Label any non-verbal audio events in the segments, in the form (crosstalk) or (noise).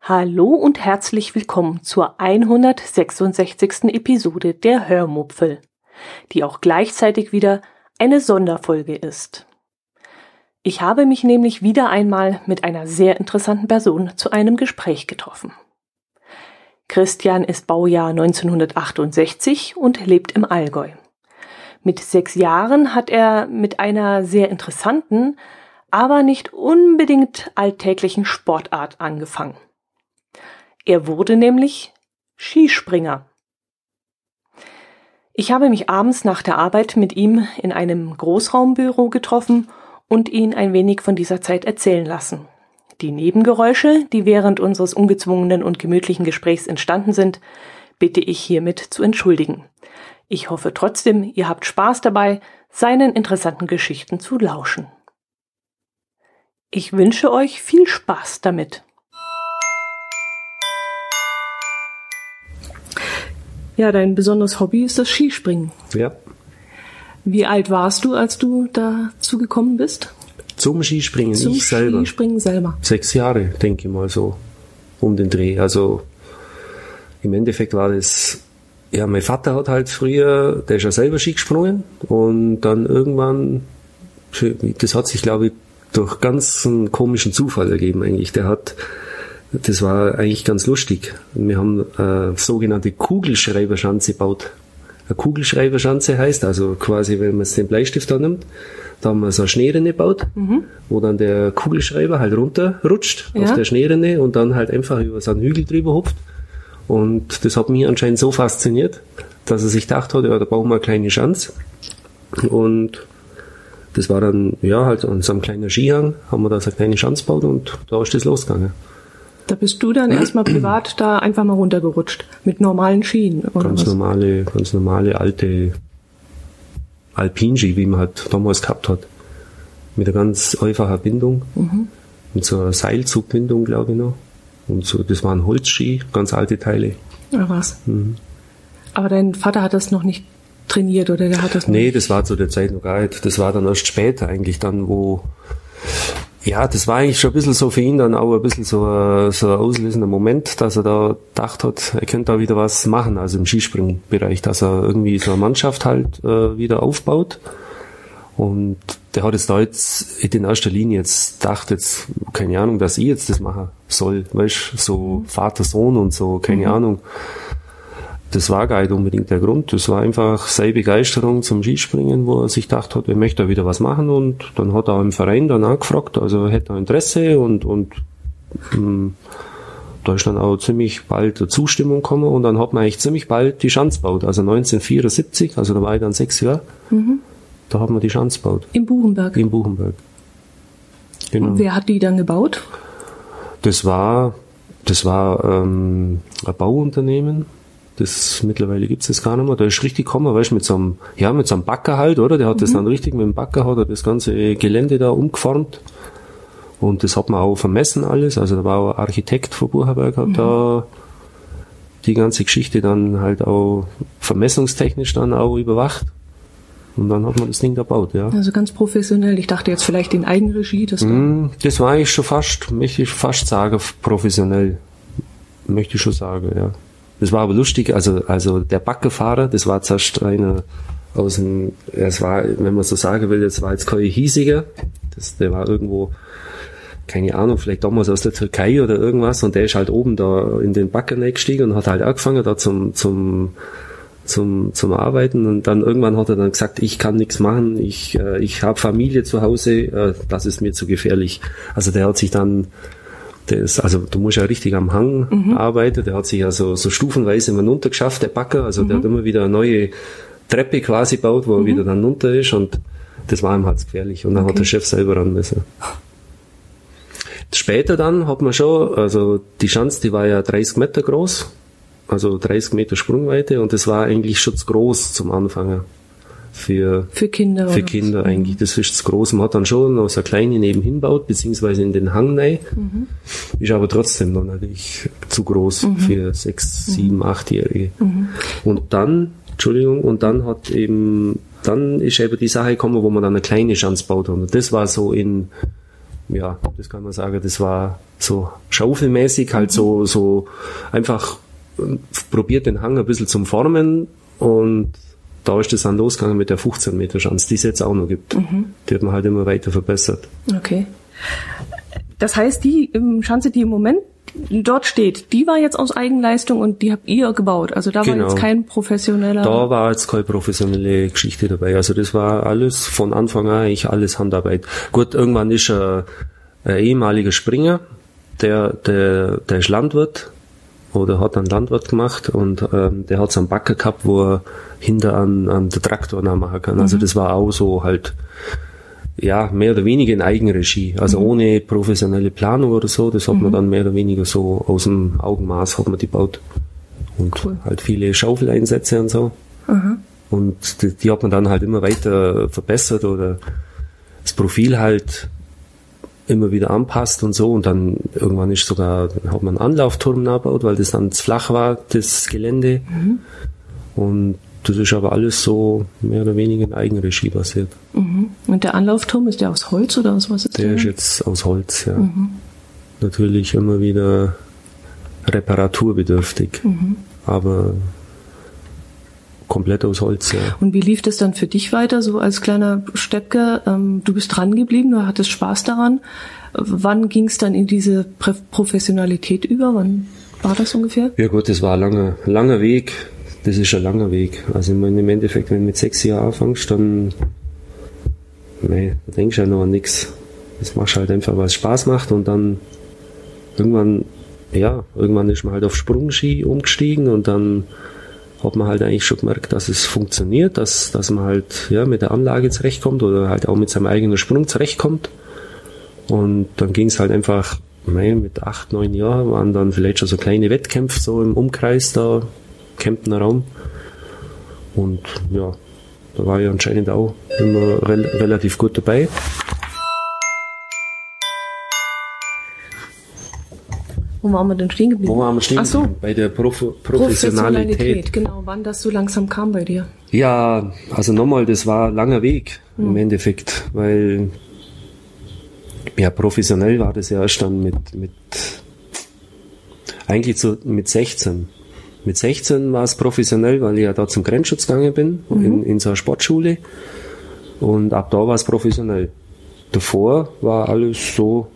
Hallo und herzlich willkommen zur 166. Episode der Hörmupfel, die auch gleichzeitig wieder eine Sonderfolge ist. Ich habe mich nämlich wieder einmal mit einer sehr interessanten Person zu einem Gespräch getroffen. Christian ist Baujahr 1968 und lebt im Allgäu. Mit sechs Jahren hat er mit einer sehr interessanten, aber nicht unbedingt alltäglichen Sportart angefangen. Er wurde nämlich Skispringer. Ich habe mich abends nach der Arbeit mit ihm in einem Großraumbüro getroffen und ihn ein wenig von dieser Zeit erzählen lassen. Die Nebengeräusche, die während unseres ungezwungenen und gemütlichen Gesprächs entstanden sind, bitte ich hiermit zu entschuldigen. Ich hoffe trotzdem, ihr habt Spaß dabei, seinen interessanten Geschichten zu lauschen. Ich wünsche euch viel Spaß damit. Ja, dein besonderes Hobby ist das Skispringen. Ja. Wie alt warst du, als du dazu gekommen bist? Zum Skispringen, Zum ich selber. Skispringen selber. Sechs Jahre, denke ich mal so, um den Dreh. Also im Endeffekt war das, ja, mein Vater hat halt früher, der ist ja selber Ski gesprungen und dann irgendwann, das hat sich glaube ich durch ganz einen komischen Zufall ergeben eigentlich. Der hat das war eigentlich ganz lustig. Wir haben eine sogenannte Kugelschreiberschanze gebaut. Eine Kugelschreiberschanze heißt also quasi, wenn man den Bleistift annimmt, da haben wir so eine Schneerinne gebaut, mhm. wo dann der Kugelschreiber halt runterrutscht ja. auf der Schneerinne und dann halt einfach über so einen Hügel drüber hupft. Und das hat mich anscheinend so fasziniert, dass er sich gedacht hat, ja, da bauen wir eine kleine Schanze. Und das war dann, ja, halt an so einem kleinen Skihang haben wir da so eine kleine Schanze gebaut und da ist das losgegangen. Da bist du dann erstmal (clears throat) privat da einfach mal runtergerutscht mit normalen Skien. Oder ganz was? normale, ganz normale alte Alpinski, wie man halt damals gehabt hat. Mit einer ganz einfachen Bindung. Mhm. Mit so einer Seilzugbindung, glaube ich noch. Und so, das waren Holzski, ganz alte Teile. Oder was? Mhm. Aber dein Vater hat das noch nicht trainiert oder der hat das noch Nee, das war zu der Zeit noch gar nicht. Das war dann erst später eigentlich dann, wo ja, das war eigentlich schon ein bisschen so für ihn dann auch ein bisschen so, ein, so ein auslösender Moment, dass er da gedacht hat, er könnte da wieder was machen, also im Skispringbereich, dass er irgendwie so eine Mannschaft halt äh, wieder aufbaut. Und der hat es da jetzt in erster Linie jetzt gedacht, jetzt, keine Ahnung, dass ich jetzt das machen soll, weißt so Vater, Sohn und so, keine mhm. Ahnung das war gar nicht unbedingt der Grund. Das war einfach seine Begeisterung zum Skispringen, wo er sich gedacht hat, er möchte da wieder was machen und dann hat er auch im Verein dann angefragt, also hätte er Interesse und, und mh, hm, da ist dann auch ziemlich bald eine Zustimmung gekommen und dann hat man eigentlich ziemlich bald die Schanze gebaut. Also 1974, also da war ich dann sechs Jahre, mhm. Da hat man die Schanze gebaut. Im Buchenberg? Im Buchenberg. Genau. Und wer hat die dann gebaut? Das war, das war ähm, ein Bauunternehmen, das mittlerweile gibt's das gar nicht mehr. Da ist richtig gekommen, weißt du, mit so einem, ja, mit so einem Backer halt, oder? Der hat mhm. das dann richtig mit dem Backer hat er das ganze Gelände da umgeformt. Und das hat man auch vermessen alles. Also da war auch ein Architekt von Bucherberg, hat mhm. da die ganze Geschichte dann halt auch vermessungstechnisch dann auch überwacht. Und dann hat man das Ding gebaut, ja. Also ganz professionell. Ich dachte jetzt vielleicht in Eigenregie. Das mm, das war eigentlich schon fast, möchte ich fast sagen, professionell. Möchte ich schon sagen, ja. Das war aber lustig, also, also der Backefahrer, das war zuerst einer aus dem, es war, wenn man so sagen will, das war jetzt kein hiesiger, das, der war irgendwo, keine Ahnung, vielleicht damals aus der Türkei oder irgendwas und der ist halt oben da in den Backer gestiegen und hat halt angefangen da zum, zum, zum, zum Arbeiten und dann irgendwann hat er dann gesagt, ich kann nichts machen, ich, äh, ich habe Familie zu Hause, äh, das ist mir zu gefährlich. Also der hat sich dann der ist, also du musst ja richtig am Hang mhm. arbeiten. Der hat sich ja so, so stufenweise immer runtergeschafft, der Backer. Also mhm. der hat immer wieder eine neue Treppe quasi gebaut, wo er mhm. wieder dann runter ist und das war ihm halt gefährlich. Und dann okay. hat der Chef selber ran müssen. Später dann hat man schon, also die Schanze, die war ja 30 Meter groß, also 30 Meter Sprungweite und das war eigentlich schon zu groß zum Anfangen für, für Kinder. Für Kinder was? eigentlich. Das ist das Große. Man hat dann schon noch so eine kleine nebenhin baut, beziehungsweise in den Hang rein. Mhm. Ist aber trotzdem noch natürlich zu groß mhm. für sechs, sieben, achtjährige. Mhm. Und dann, Entschuldigung, und dann hat eben dann ist eben die Sache gekommen, wo man dann eine kleine Schanze baut. Und das war so in, ja, das kann man sagen, das war so schaufelmäßig, halt so, so einfach probiert den Hang ein bisschen zum Formen und da ist das dann losgegangen mit der 15 Meter Schanze, die es jetzt auch noch gibt. Mhm. Die hat man halt immer weiter verbessert. Okay. Das heißt, die Schanze, die im Moment dort steht, die war jetzt aus Eigenleistung und die habt ihr gebaut. Also da genau. war jetzt kein professioneller. Da war jetzt keine professionelle Geschichte dabei. Also das war alles von Anfang an eigentlich alles Handarbeit. Gut, irgendwann ist ein, ein ehemaliger Springer, der, der, der ist Landwirt oder hat einen Landwirt gemacht und ähm, der hat so einen Backer gehabt, wo er hinter an, an der Traktor nachmachen kann. Also mhm. das war auch so halt ja, mehr oder weniger in Eigenregie, also mhm. ohne professionelle Planung oder so, das hat mhm. man dann mehr oder weniger so aus dem Augenmaß hat man die baut. Und cool. halt viele Schaufeleinsätze und so. Mhm. Und die, die, hat man dann halt immer weiter verbessert oder das Profil halt immer wieder anpasst und so und dann irgendwann ist sogar, hat man einen Anlaufturm nachgebaut, weil das dann zu flach war, das Gelände. Mhm. Und das ist aber alles so mehr oder weniger in Eigenregie basiert. Mhm. Und der Anlaufturm, ist der aus Holz oder aus was ist der? Der ist jetzt aus Holz, ja. Mhm. Natürlich immer wieder reparaturbedürftig, mhm. aber komplett aus Holz, ja. Und wie lief das dann für dich weiter, so als kleiner Steppke? Ähm, du bist dran geblieben, du hattest Spaß daran. Wann ging es dann in diese Professionalität über? Wann war das ungefähr? Ja gut, das war ein langer, langer Weg das ist ein langer Weg. Also ich meine, im Endeffekt, wenn du mit sechs Jahren anfängst, dann nee, da denkst du ja noch an nichts. Das machst du halt einfach, was Spaß macht und dann irgendwann, ja, irgendwann ist man halt auf Sprungski umgestiegen und dann hat man halt eigentlich schon gemerkt, dass es funktioniert, dass, dass man halt ja, mit der Anlage zurechtkommt oder halt auch mit seinem eigenen Sprung zurechtkommt. Und dann ging es halt einfach, mit acht, neun Jahren waren dann vielleicht schon so kleine Wettkämpfe so im Umkreis da Kemptener Raum. Und ja, da war ich anscheinend auch immer rel relativ gut dabei. Wo waren wir denn stehen geblieben? Wo waren wir stehen geblieben? So. Bei der Prof Professionalität. Professionalität. Genau, wann das so langsam kam bei dir? Ja, also nochmal, das war ein langer Weg hm. im Endeffekt, weil ja, professionell war das ja erst dann mit, mit eigentlich so mit 16. Mit 16 war es professionell, weil ich ja da zum Grenzschutz gegangen bin, mhm. in, in so einer Sportschule. Und ab da war es professionell. Davor war alles so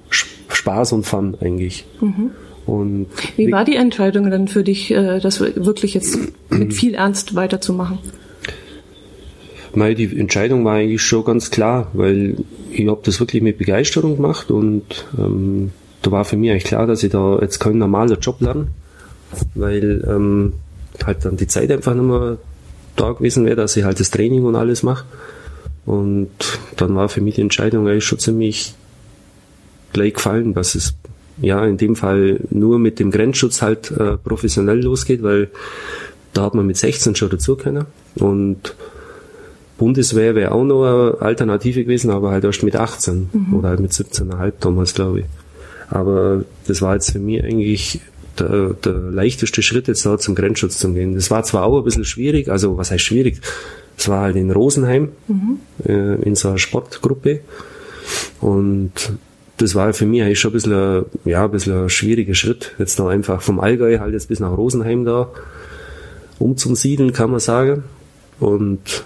Spaß und Fun eigentlich. Mhm. Und wie war die Entscheidung dann für dich, äh, das wirklich jetzt mit viel Ernst weiterzumachen? Meine, die Entscheidung war eigentlich schon ganz klar, weil ich habe das wirklich mit Begeisterung gemacht und ähm, da war für mich eigentlich klar, dass ich da jetzt kein normaler Job lerne, weil ähm, halt dann die Zeit einfach nicht mehr da gewesen wäre, dass ich halt das Training und alles mache. Und dann war für mich die Entscheidung eigentlich schon ziemlich gleich gefallen, dass es ja in dem Fall nur mit dem Grenzschutz halt äh, professionell losgeht, weil da hat man mit 16 schon dazu können. Und Bundeswehr wäre auch noch eine Alternative gewesen, aber halt erst mit 18 mhm. oder halt mit 17,5 damals, glaube ich. Aber das war jetzt für mich eigentlich der, der leichteste Schritt jetzt da zum Grenzschutz zu gehen. Das war zwar auch ein bisschen schwierig, also was heißt schwierig? Es war halt in Rosenheim, mhm. äh, in so einer Sportgruppe. Und das war für mich eigentlich schon ein bisschen, ja, ein bisschen ein schwieriger Schritt. Jetzt da einfach vom Allgäu halt jetzt bis nach Rosenheim da umzusiedeln, kann man sagen. Und,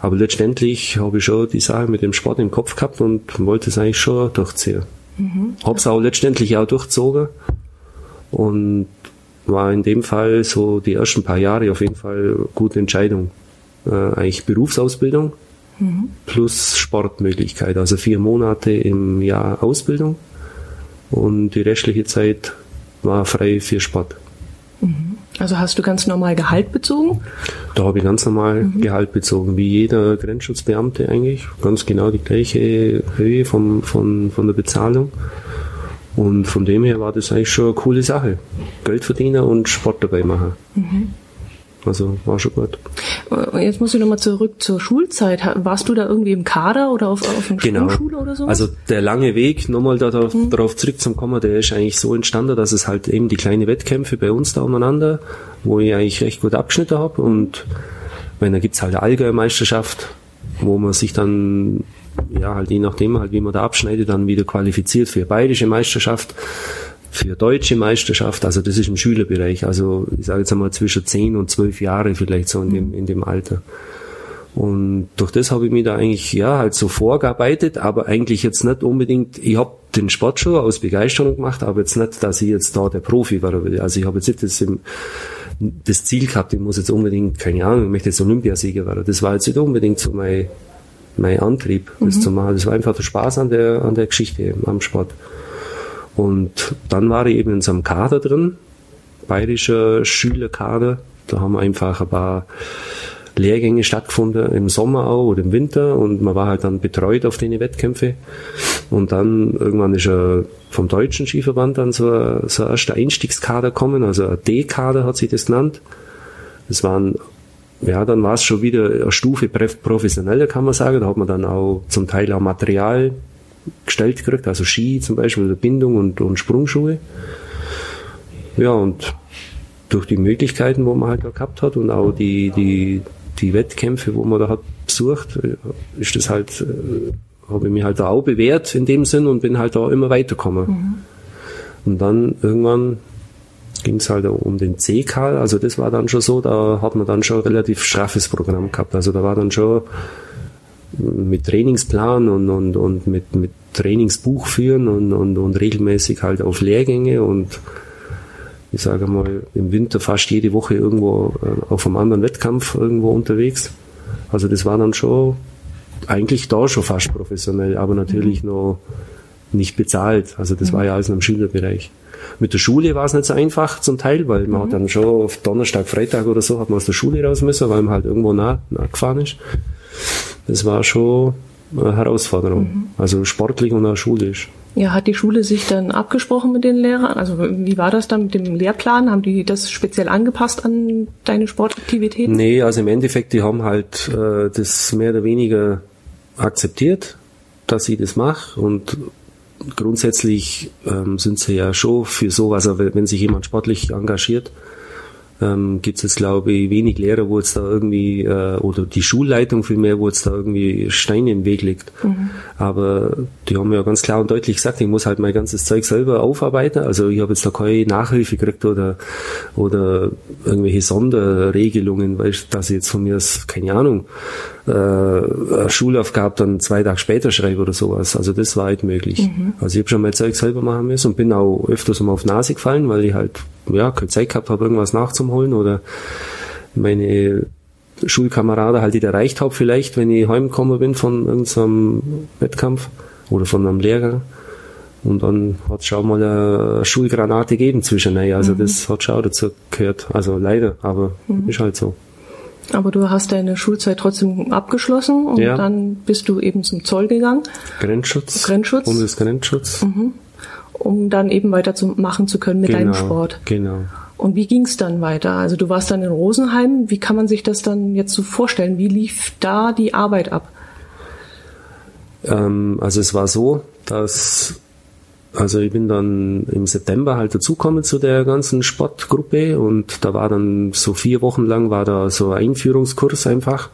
aber letztendlich habe ich schon die Sache mit dem Sport im Kopf gehabt und wollte es eigentlich schon durchziehen. Mhm. Hab's auch letztendlich auch durchzogen und war in dem Fall so die ersten paar Jahre auf jeden Fall gute Entscheidung. Äh, eigentlich Berufsausbildung mhm. plus Sportmöglichkeit, also vier Monate im Jahr Ausbildung und die restliche Zeit war frei für Sport. Mhm. Also hast du ganz normal Gehalt bezogen? Da habe ich ganz normal mhm. Gehalt bezogen, wie jeder Grenzschutzbeamte eigentlich. Ganz genau die gleiche Höhe vom, von, von der Bezahlung. Und von dem her war das eigentlich schon eine coole Sache. Geld verdienen und Sport dabei machen. Mhm. Also war schon gut. Jetzt muss ich nochmal zurück zur Schulzeit. Warst du da irgendwie im Kader oder auf, auf einer genau. Schule oder so? Also der lange Weg, nochmal darauf, mhm. darauf zurückzukommen, der ist eigentlich so entstanden, dass es halt eben die kleinen Wettkämpfe bei uns da umeinander, wo ich eigentlich recht gut abgeschnitten habe. Und wenn da gibt's halt eine Allgäu-Meisterschaft wo man sich dann, ja, halt je nachdem, halt wie man da abschneidet, dann wieder qualifiziert für bayerische Meisterschaft, für deutsche Meisterschaft, also das ist im Schülerbereich, also ich sage jetzt einmal zwischen 10 und 12 Jahre vielleicht so in dem, in dem Alter. Und durch das habe ich mich da eigentlich ja halt so vorgearbeitet, aber eigentlich jetzt nicht unbedingt, ich habe den Sport schon aus Begeisterung gemacht, aber jetzt nicht, dass ich jetzt da der Profi war. Also ich habe jetzt nicht das, im, das Ziel gehabt, ich muss jetzt unbedingt, keine Ahnung, ich möchte jetzt Olympiasieger werden. Das war jetzt nicht unbedingt so mein, mein Antrieb, das mhm. zu machen. Das war einfach der Spaß an der, an der Geschichte, am Sport. Und dann war ich eben in so einem Kader drin, bayerischer Schülerkader. Da haben einfach ein paar Lehrgänge stattgefunden, im Sommer auch oder im Winter und man war halt dann betreut auf den Wettkämpfe. Und dann irgendwann ist er vom deutschen Skiverband dann so ein, so ein erster Einstiegskader kommen, also ein D-Kader hat sich das genannt. Das waren ja, dann war es schon wieder eine Stufe professioneller, kann man sagen. Da hat man dann auch zum Teil auch Material gestellt gekriegt, also Ski zum Beispiel, oder Bindung und, und Sprungschuhe. Ja, und durch die Möglichkeiten, wo man halt da gehabt hat und auch die, die, die Wettkämpfe, wo man da hat besucht, ist das halt, äh, habe ich mich halt da auch bewährt in dem Sinn und bin halt da immer weitergekommen. Mhm. Und dann irgendwann ging es halt um den CK, also das war dann schon so, da hat man dann schon ein relativ straffes Programm gehabt. Also da war dann schon mit Trainingsplan und, und, und mit, mit Trainingsbuch führen und, und, und regelmäßig halt auf Lehrgänge und ich sage mal, im Winter fast jede Woche irgendwo äh, auf einem anderen Wettkampf irgendwo unterwegs. Also das war dann schon eigentlich da schon fast professionell, aber natürlich mhm. noch nicht bezahlt. Also das mhm. war ja alles im Schülerbereich. Mit der Schule war es nicht so einfach zum Teil, weil man mhm. hat dann schon auf Donnerstag, Freitag oder so hat man aus der Schule raus müssen, weil man halt irgendwo nah, nah gefahren ist. Das war schon eine Herausforderung. Mhm. Also sportlich und auch schulisch. Ja, hat die Schule sich dann abgesprochen mit den Lehrern? Also wie war das dann mit dem Lehrplan? Haben die das speziell angepasst an deine Sportaktivitäten? Nee, also im Endeffekt, die haben halt äh, das mehr oder weniger akzeptiert, dass ich das mache und grundsätzlich ähm, sind sie ja schon für sowas, also wenn sich jemand sportlich engagiert, ähm, gibt es jetzt, glaube ich, wenig Lehrer, wo jetzt da irgendwie, äh, oder die Schulleitung vielmehr, wo jetzt da irgendwie Steine im Weg liegt. Mhm. Aber die haben ja ganz klar und deutlich gesagt, ich muss halt mein ganzes Zeug selber aufarbeiten. Also ich habe jetzt da keine Nachhilfe gekriegt oder, oder irgendwelche Sonderregelungen, weil ich, dass ich jetzt von mir, keine Ahnung, eine Schulaufgabe dann zwei Tage später schreibe oder sowas. Also das war halt möglich. Mhm. Also ich habe schon mein Zeug selber machen müssen und bin auch öfters mal auf Nase gefallen, weil ich halt ja keine Zeit gehabt habe, irgendwas nachzuholen oder meine Schulkameraden halt nicht erreicht habe vielleicht, wenn ich heimgekommen bin von irgendeinem Wettkampf oder von einem Lehrgang. Und dann hat es schon mal eine Schulgranate gegeben zwischen. Also mhm. das hat schon auch dazu gehört. Also leider, aber mhm. ist halt so. Aber du hast deine Schulzeit trotzdem abgeschlossen und ja. dann bist du eben zum Zoll gegangen. Grenzschutz. Grenzschutz. Bundesgrenzschutz. Mhm. Um dann eben weiter zu machen zu können mit genau, deinem Sport. Genau. Und wie ging es dann weiter? Also du warst dann in Rosenheim. Wie kann man sich das dann jetzt so vorstellen? Wie lief da die Arbeit ab? Ähm, also es war so, dass also ich bin dann im September halt dazugekommen zu der ganzen Sportgruppe und da war dann so vier Wochen lang war da so ein Einführungskurs einfach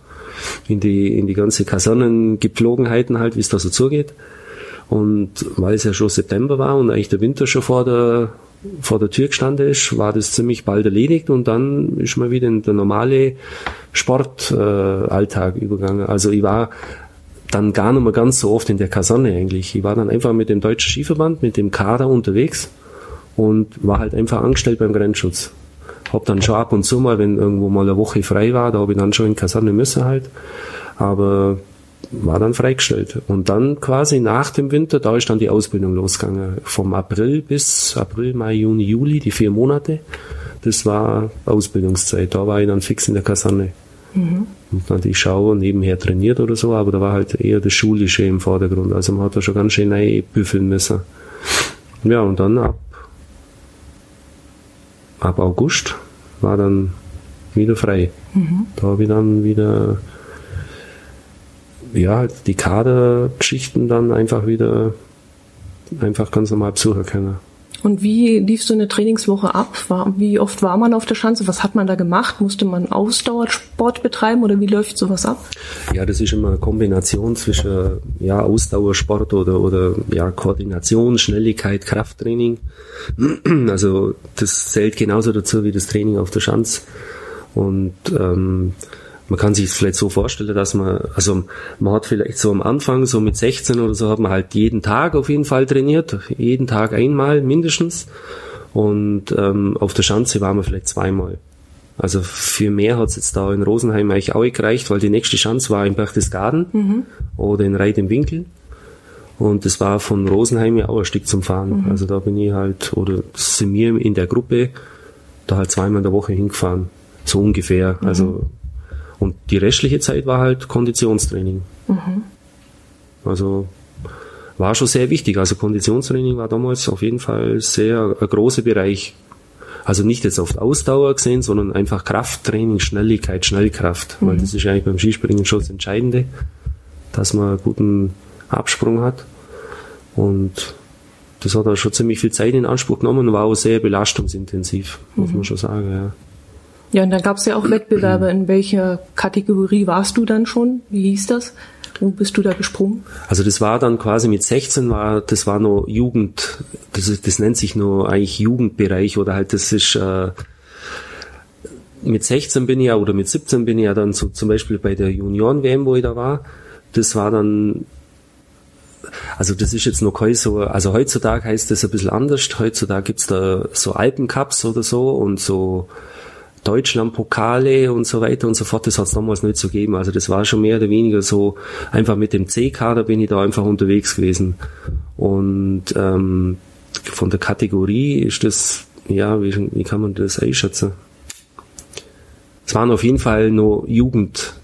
in die, in die ganze Kasernengepflogenheiten halt, wie es da so zugeht. Und weil es ja schon September war und eigentlich der Winter schon vor der, vor der Tür gestanden ist, war das ziemlich bald erledigt und dann ist man wieder in der normale Sportalltag äh, übergegangen. Also ich war dann gar nicht mehr ganz so oft in der Kaserne eigentlich. Ich war dann einfach mit dem Deutschen Skiverband, mit dem Kader unterwegs und war halt einfach angestellt beim Grenzschutz. Hab dann schon ab und zu mal, wenn irgendwo mal eine Woche frei war, da habe ich dann schon in Kaserne müssen halt. Aber war dann freigestellt. Und dann quasi nach dem Winter, da ist dann die Ausbildung losgegangen. Vom April bis April, Mai, Juni, Juli, die vier Monate. Das war Ausbildungszeit. Da war ich dann fix in der Kaserne. Mhm. Und natürlich schauen, nebenher trainiert oder so, aber da war halt eher das Schulische im Vordergrund. Also man hat da schon ganz schön büffeln müssen. Ja, und dann ab, ab August war dann wieder frei. Mhm. Da habe ich dann wieder ja, halt die Kadergeschichten dann einfach wieder einfach ganz normal besuchen können. Und wie lief so eine Trainingswoche ab? Wie oft war man auf der Schanze? Was hat man da gemacht? Musste man Ausdauersport betreiben oder wie läuft sowas ab? Ja, das ist immer eine Kombination zwischen ja, Ausdauersport oder, oder ja, Koordination, Schnelligkeit, Krafttraining. (clears throat) Also das zählt genauso dazu wie das Training auf der Schanze. Und ähm, man kann sich vielleicht so vorstellen, dass man, also man hat vielleicht so am Anfang, so mit 16 oder so, hat man halt jeden Tag auf jeden Fall trainiert, jeden Tag einmal mindestens. Und ähm, auf der Schanze waren wir vielleicht zweimal. Also für mehr hat es jetzt da in Rosenheim eigentlich auch gereicht, weil die nächste Chance war in Berchtesgaden mhm. oder in Reit im Winkel. Und das war von Rosenheim ja auch ein Stück zum Fahren. Mhm. Also da bin ich halt, oder sind wir in der Gruppe da halt zweimal in der Woche hingefahren. So ungefähr. Mhm. Also und die restliche Zeit war halt Konditionstraining. Mhm. Also war schon sehr wichtig. Also Konditionstraining war damals auf jeden Fall sehr ein großer Bereich. Also nicht jetzt auf Ausdauer gesehen, sondern einfach Krafttraining, Schnelligkeit, Schnellkraft. Mhm. Weil das ist eigentlich beim Skispringen schon das Entscheidende, dass man einen guten Absprung hat. Und das hat auch schon ziemlich viel Zeit in Anspruch genommen und war auch sehr belastungsintensiv, muss mhm. man schon sagen, ja. Ja, und dann gab es ja auch Wettbewerbe. In welcher Kategorie warst du dann schon? Wie hieß das? Wo bist du da gesprungen? Also das war dann quasi mit 16 war, das war nur Jugend, das, das nennt sich nur eigentlich Jugendbereich oder halt das ist äh, mit 16 bin ich ja oder mit 17 bin ich ja dann so zum Beispiel bei der Junioren-WM, wo ich da war. Das war dann also das ist jetzt noch kein so, also heutzutage heißt das ein bisschen anders. Heutzutage gibt's da so Alpencups oder so und so Deutschlandpokale und so weiter und so fort, das hat es damals nicht so gegeben. Also das war schon mehr oder weniger so, einfach mit dem C-Kader bin ich da einfach unterwegs gewesen. Und ähm, von der Kategorie ist das, ja, wie, wie kann man das einschätzen? Es waren auf jeden Fall nur Jugend,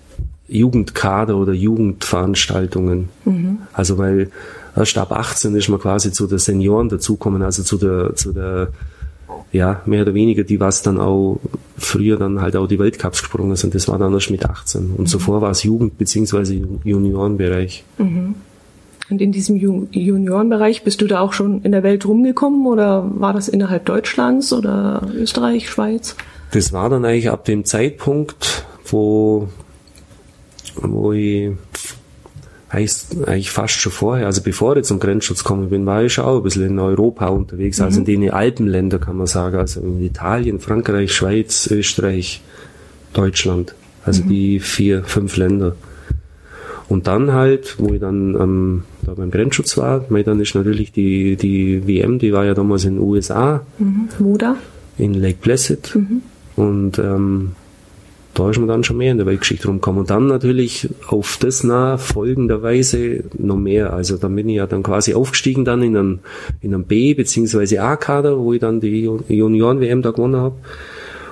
Jugendkader oder Jugendveranstaltungen. Mhm. Also weil erst ab 18 ist man quasi zu der Senioren dazukommen, also zu der, zu der ja, mehr oder weniger, die was dann auch früher dann halt auch die Weltcups gesprungen sind. Das war dann erst mit 18. Und mhm. zuvor war es Jugend- bzw. Juniorenbereich. Mhm. Und in diesem Juniorenbereich bist du da auch schon in der Welt rumgekommen oder war das innerhalb Deutschlands oder Österreich, Schweiz? Das war dann eigentlich ab dem Zeitpunkt, wo, wo ich heißt eigentlich fast schon vorher, also bevor ich zum Grenzschutz gekommen bin, war ich schon auch ein bisschen in Europa unterwegs, mhm. also in den Alpenländer kann man sagen, also in Italien, Frankreich, Schweiz, Österreich, Deutschland, also mhm. die vier, fünf Länder. Und dann halt, wo ich dann ähm, da beim Grenzschutz war, weil dann ist natürlich die, die WM, die war ja damals in den USA. Mhm. Wo da? In Lake Placid. Mhm. Und ähm, da ist man dann schon mehr in der Weltgeschichte rumgekommen. Und dann natürlich auf das nach folgenderweise noch mehr. Also dann bin ich ja dann quasi aufgestiegen dann in einem, in einem B- bzw. A-Kader, wo ich dann die Junioren-WM da gewonnen habe.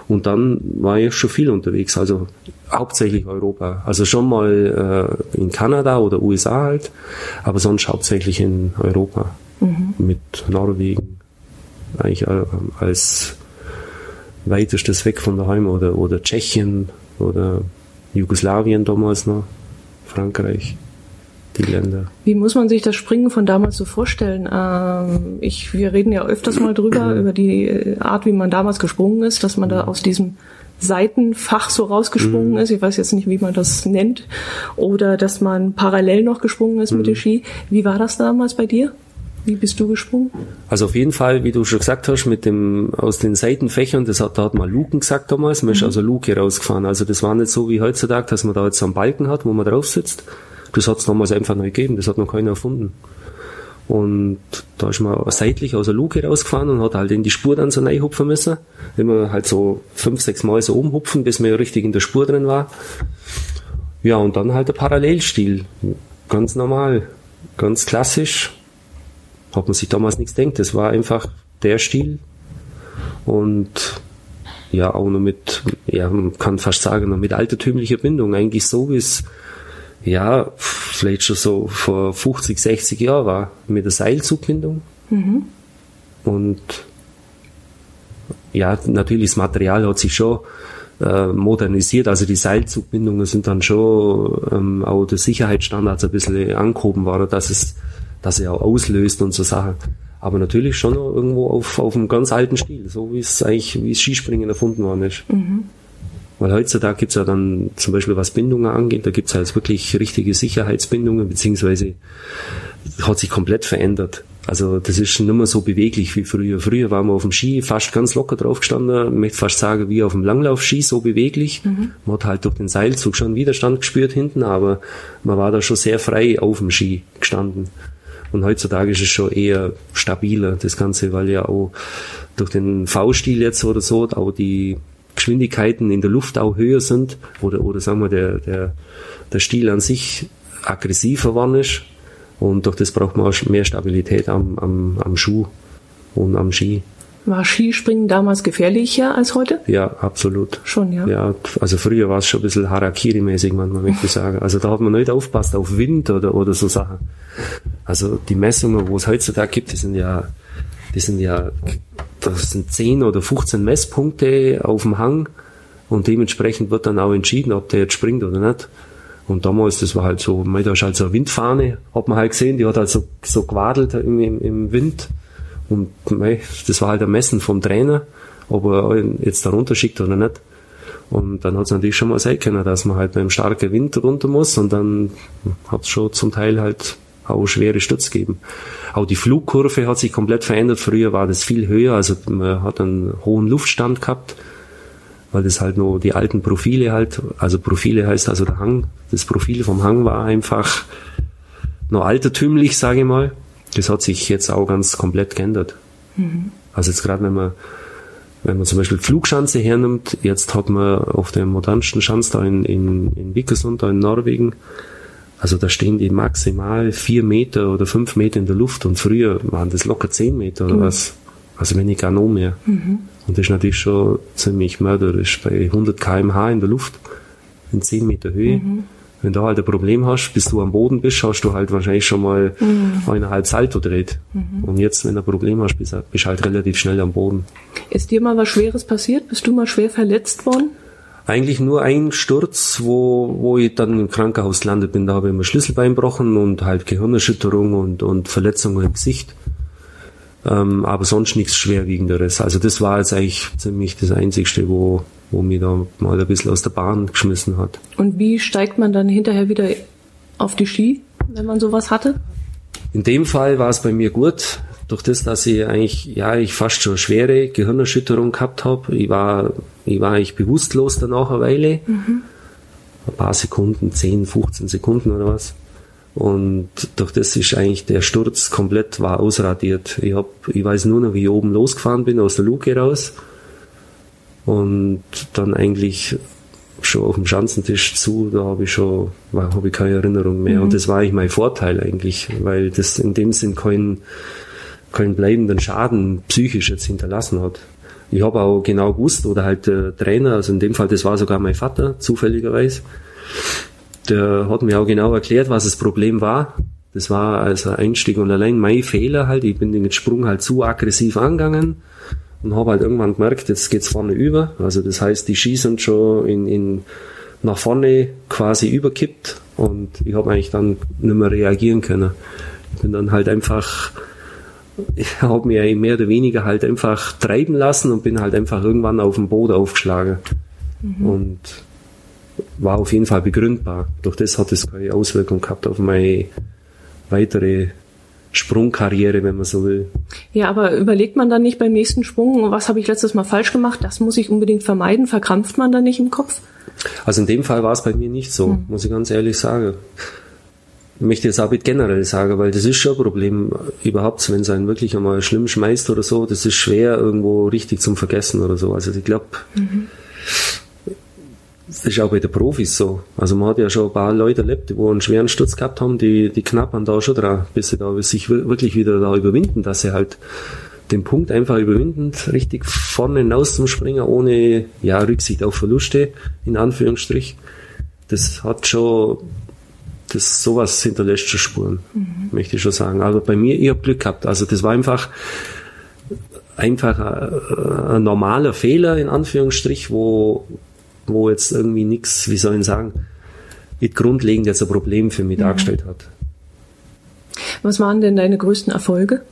Und dann war ich schon viel unterwegs, also hauptsächlich Europa. Also schon mal äh, in Kanada oder USA halt, aber sonst hauptsächlich in Europa. Mhm. Mit Norwegen eigentlich äh, als weitestes weg von daheim oder, oder Tschechien oder Jugoslawien damals noch, Frankreich, die Länder. Wie muss man sich das Springen von damals so vorstellen? Ähm, ich, wir reden ja öfters mal drüber, (clears throat) über die Art, wie man damals gesprungen ist, dass man da aus diesem Seitenfach so rausgesprungen mhm. ist. Ich weiß jetzt nicht, wie man das nennt. Oder dass man parallel noch gesprungen ist mhm. mit dem Ski. Wie war das damals bei dir? Wie bist du gesprungen? Also auf jeden Fall, wie du schon gesagt hast, mit dem aus den Seitenfächern, das hat, da hat man Luken gesagt damals, man mhm. ist also Luke rausgefahren. Also das war nicht so wie heutzutage, dass man da jetzt einen Balken hat, wo man drauf sitzt. Das hat es damals einfach neu gegeben, das hat noch keiner erfunden. Und da ist man seitlich aus der Luke rausgefahren und hat halt in die Spur dann so reinhupfen müssen. Immer halt so fünf, sechs Mal so umhupfen, bis man richtig in der Spur drin war. Ja, und dann halt der Parallelstil. Ganz normal, ganz klassisch hat man sich damals nichts denkt. Das war einfach der Stil und ja, auch noch mit, ja, man kann fast sagen, noch mit altertümlicher Bindung. Eigentlich so, wie es, ja, vielleicht schon so vor 50, 60 Jahren war, mit der Seilzugbindung. Mhm. Und ja, natürlich das Material hat sich schon äh, modernisiert. Also die Seilzugbindungen sind dann schon ähm, auch der Sicherheitsstandards ein bisschen angehoben worden, dass es dass er auch auslöst und so Sachen. Aber natürlich schon noch irgendwo auf, auf einem ganz alten Stil, so wie es eigentlich, wie es Skispringen erfunden worden ist. Mhm. Weil heutzutage gibt's ja dann zum Beispiel was Bindungen angeht, da gibt's halt wirklich richtige Sicherheitsbindungen, beziehungsweise hat sich komplett verändert. Also das ist nicht mehr so beweglich wie früher. Früher waren wir auf dem Ski fast ganz locker drauf gestanden, ich möchte fast sagen, wie auf dem Langlaufski, so beweglich. Mhm. Man hat halt durch den Seilzug schon Widerstand gespürt hinten, aber man war da schon sehr frei auf dem Ski gestanden. Und heutzutage ist es schon eher stabiler, das Ganze, weil ja auch durch den V-Stil jetzt oder so, auch die Geschwindigkeiten in der Luft auch höher sind, oder, oder sagen wir, der, der, der Stil an sich aggressiver geworden ist. Und durch das braucht man auch mehr Stabilität am, am, am Schuh und am Ski. War Skispringen damals gefährlicher als heute? Ja, absolut. Schon, ja. Ja, also früher war es schon ein bisschen Harakiri-mäßig, manchmal möchte ich sagen. Also da hat man nicht aufpasst auf Wind oder, oder so Sachen. Also die Messungen, wo es heutzutage gibt, die sind ja, die sind ja, das sind 10 oder 15 Messpunkte auf dem Hang und dementsprechend wird dann auch entschieden, ob der jetzt springt oder nicht. Und damals, das war halt so, da ist halt so eine Windfahne, hat man halt gesehen, die hat halt so, so gewadelt im, im, im Wind. Und das war halt ein Messen vom Trainer, ob er jetzt da runterschickt oder nicht. Und dann hat es natürlich schon mal sein können, dass man halt beim starken Wind runter muss und dann hat es schon zum Teil halt auch schwere Stütz gegeben. Auch die Flugkurve hat sich komplett verändert. Früher war das viel höher, also man hat einen hohen Luftstand gehabt, weil das halt nur die alten Profile halt, also Profile heißt also der Hang, das Profil vom Hang war einfach noch altertümlich, sage ich mal das hat sich jetzt auch ganz komplett geändert. Mhm. Also jetzt gerade wenn man wenn man zum Beispiel Flugschanze hernimmt, jetzt hat man auf dem modernsten Schanz da in, in, in Vikersund, da in Norwegen, also da stehen die maximal vier Meter oder fünf Meter in der Luft und früher waren das locker zehn Meter oder mhm. was. Also wenn nicht gar noch mehr. Mhm. Und das ist natürlich schon ziemlich mörderisch bei 100 kmh in der Luft in zehn Meter Höhe. Mhm. Wenn du halt ein Problem hast, bis du am Boden bist, hast du halt wahrscheinlich schon mal mhm. eineinhalb Salto dreht. Mhm. Und jetzt, wenn du ein Problem hast, bist du halt relativ schnell am Boden. Ist dir mal was Schweres passiert? Bist du mal schwer verletzt worden? Eigentlich nur ein Sturz, wo, wo ich dann im Krankenhaus landet bin. Da habe ich mir Schlüsselbein gebrochen und halt Gehirnerschütterung und, und Verletzungen im Gesicht. Ähm, aber sonst nichts Schwerwiegenderes. Also das war jetzt eigentlich ziemlich das Einzigste, wo, wo mich da mal ein bisschen aus der Bahn geschmissen hat. Und wie steigt man dann hinterher wieder auf die Ski, wenn man sowas hatte? In dem Fall war es bei mir gut, durch das, dass ich eigentlich, ja, ich fast schon schwere Gehirnerschütterung gehabt habe. Ich war, ich war eigentlich bewusstlos danach eine Weile. Mhm. Ein paar Sekunden, 10, 15 Sekunden oder was. Und durch das ist eigentlich der Sturz komplett war ausradiert. Ich hab, ich weiß nur noch, wie ich oben losgefahren bin, aus der Luke raus und dann eigentlich schon auf dem Schanzentisch zu, da habe ich schon, habe ich keine Erinnerung mehr. Mhm. Und das war eigentlich mein Vorteil eigentlich, weil das in dem Sinn keinen keinen bleibenden Schaden psychisch jetzt hinterlassen hat. Ich habe auch genau gewusst, oder halt der Trainer, also in dem Fall, das war sogar mein Vater, zufälligerweise, der hat mir auch genau erklärt, was das Problem war. Das war also Einstieg und allein mein Fehler halt. Ich bin den Sprung halt zu aggressiv angegangen und habe halt irgendwann gemerkt, jetzt geht's vorne über. Also das heißt, die Ski sind schon in, in nach vorne quasi überkippt und ich habe eigentlich dann nicht mehr reagieren können. Ich bin dann halt einfach, ich habe mir mehr oder weniger halt einfach treiben lassen und bin halt einfach irgendwann auf dem Boden aufgeschlagen. Mhm. Und war auf jeden Fall begründbar. Durch das hat es keine Auswirkung gehabt auf meine weitere Sprungkarriere, wenn man so will. Ja, aber überlegt man dann nicht beim nächsten Sprung, was habe ich letztes Mal falsch gemacht? Das muss ich unbedingt vermeiden. Verkrampft man dann nicht im Kopf? Also in dem Fall war es bei mir nicht so, hm. muss ich ganz ehrlich sagen. Ich möchte jetzt auch generell sagen, weil das ist schon ein Problem überhaupt, wenn es einen wirklich einmal schlimm schmeißt oder so, das ist schwer irgendwo richtig zum Vergessen oder so. Also ich glaube, mhm das ist auch bei den Profis so. Also man hat ja schon ein paar Leute erlebt, die einen schweren Sturz gehabt haben, die, die knappern da schon dran, bis sie da sich wirklich wieder da überwinden, dass sie halt den Punkt einfach überwinden, richtig vorne hinaus zum Springen, ohne ja, Rücksicht auf Verluste, in Anführungsstrich. Das hat schon, das sowas hinterlässt schon Spuren, mhm. möchte ich schon sagen. Aber bei mir, ich habe Glück gehabt. Also das war einfach, einfach ein, ein normaler Fehler, in Anführungsstrich, wo, wo jetzt irgendwie nichts, wie soll ich sagen, nicht grundlegend jetzt ein Problem für mich mhm. dargestellt hat. Was waren denn deine größten Erfolge?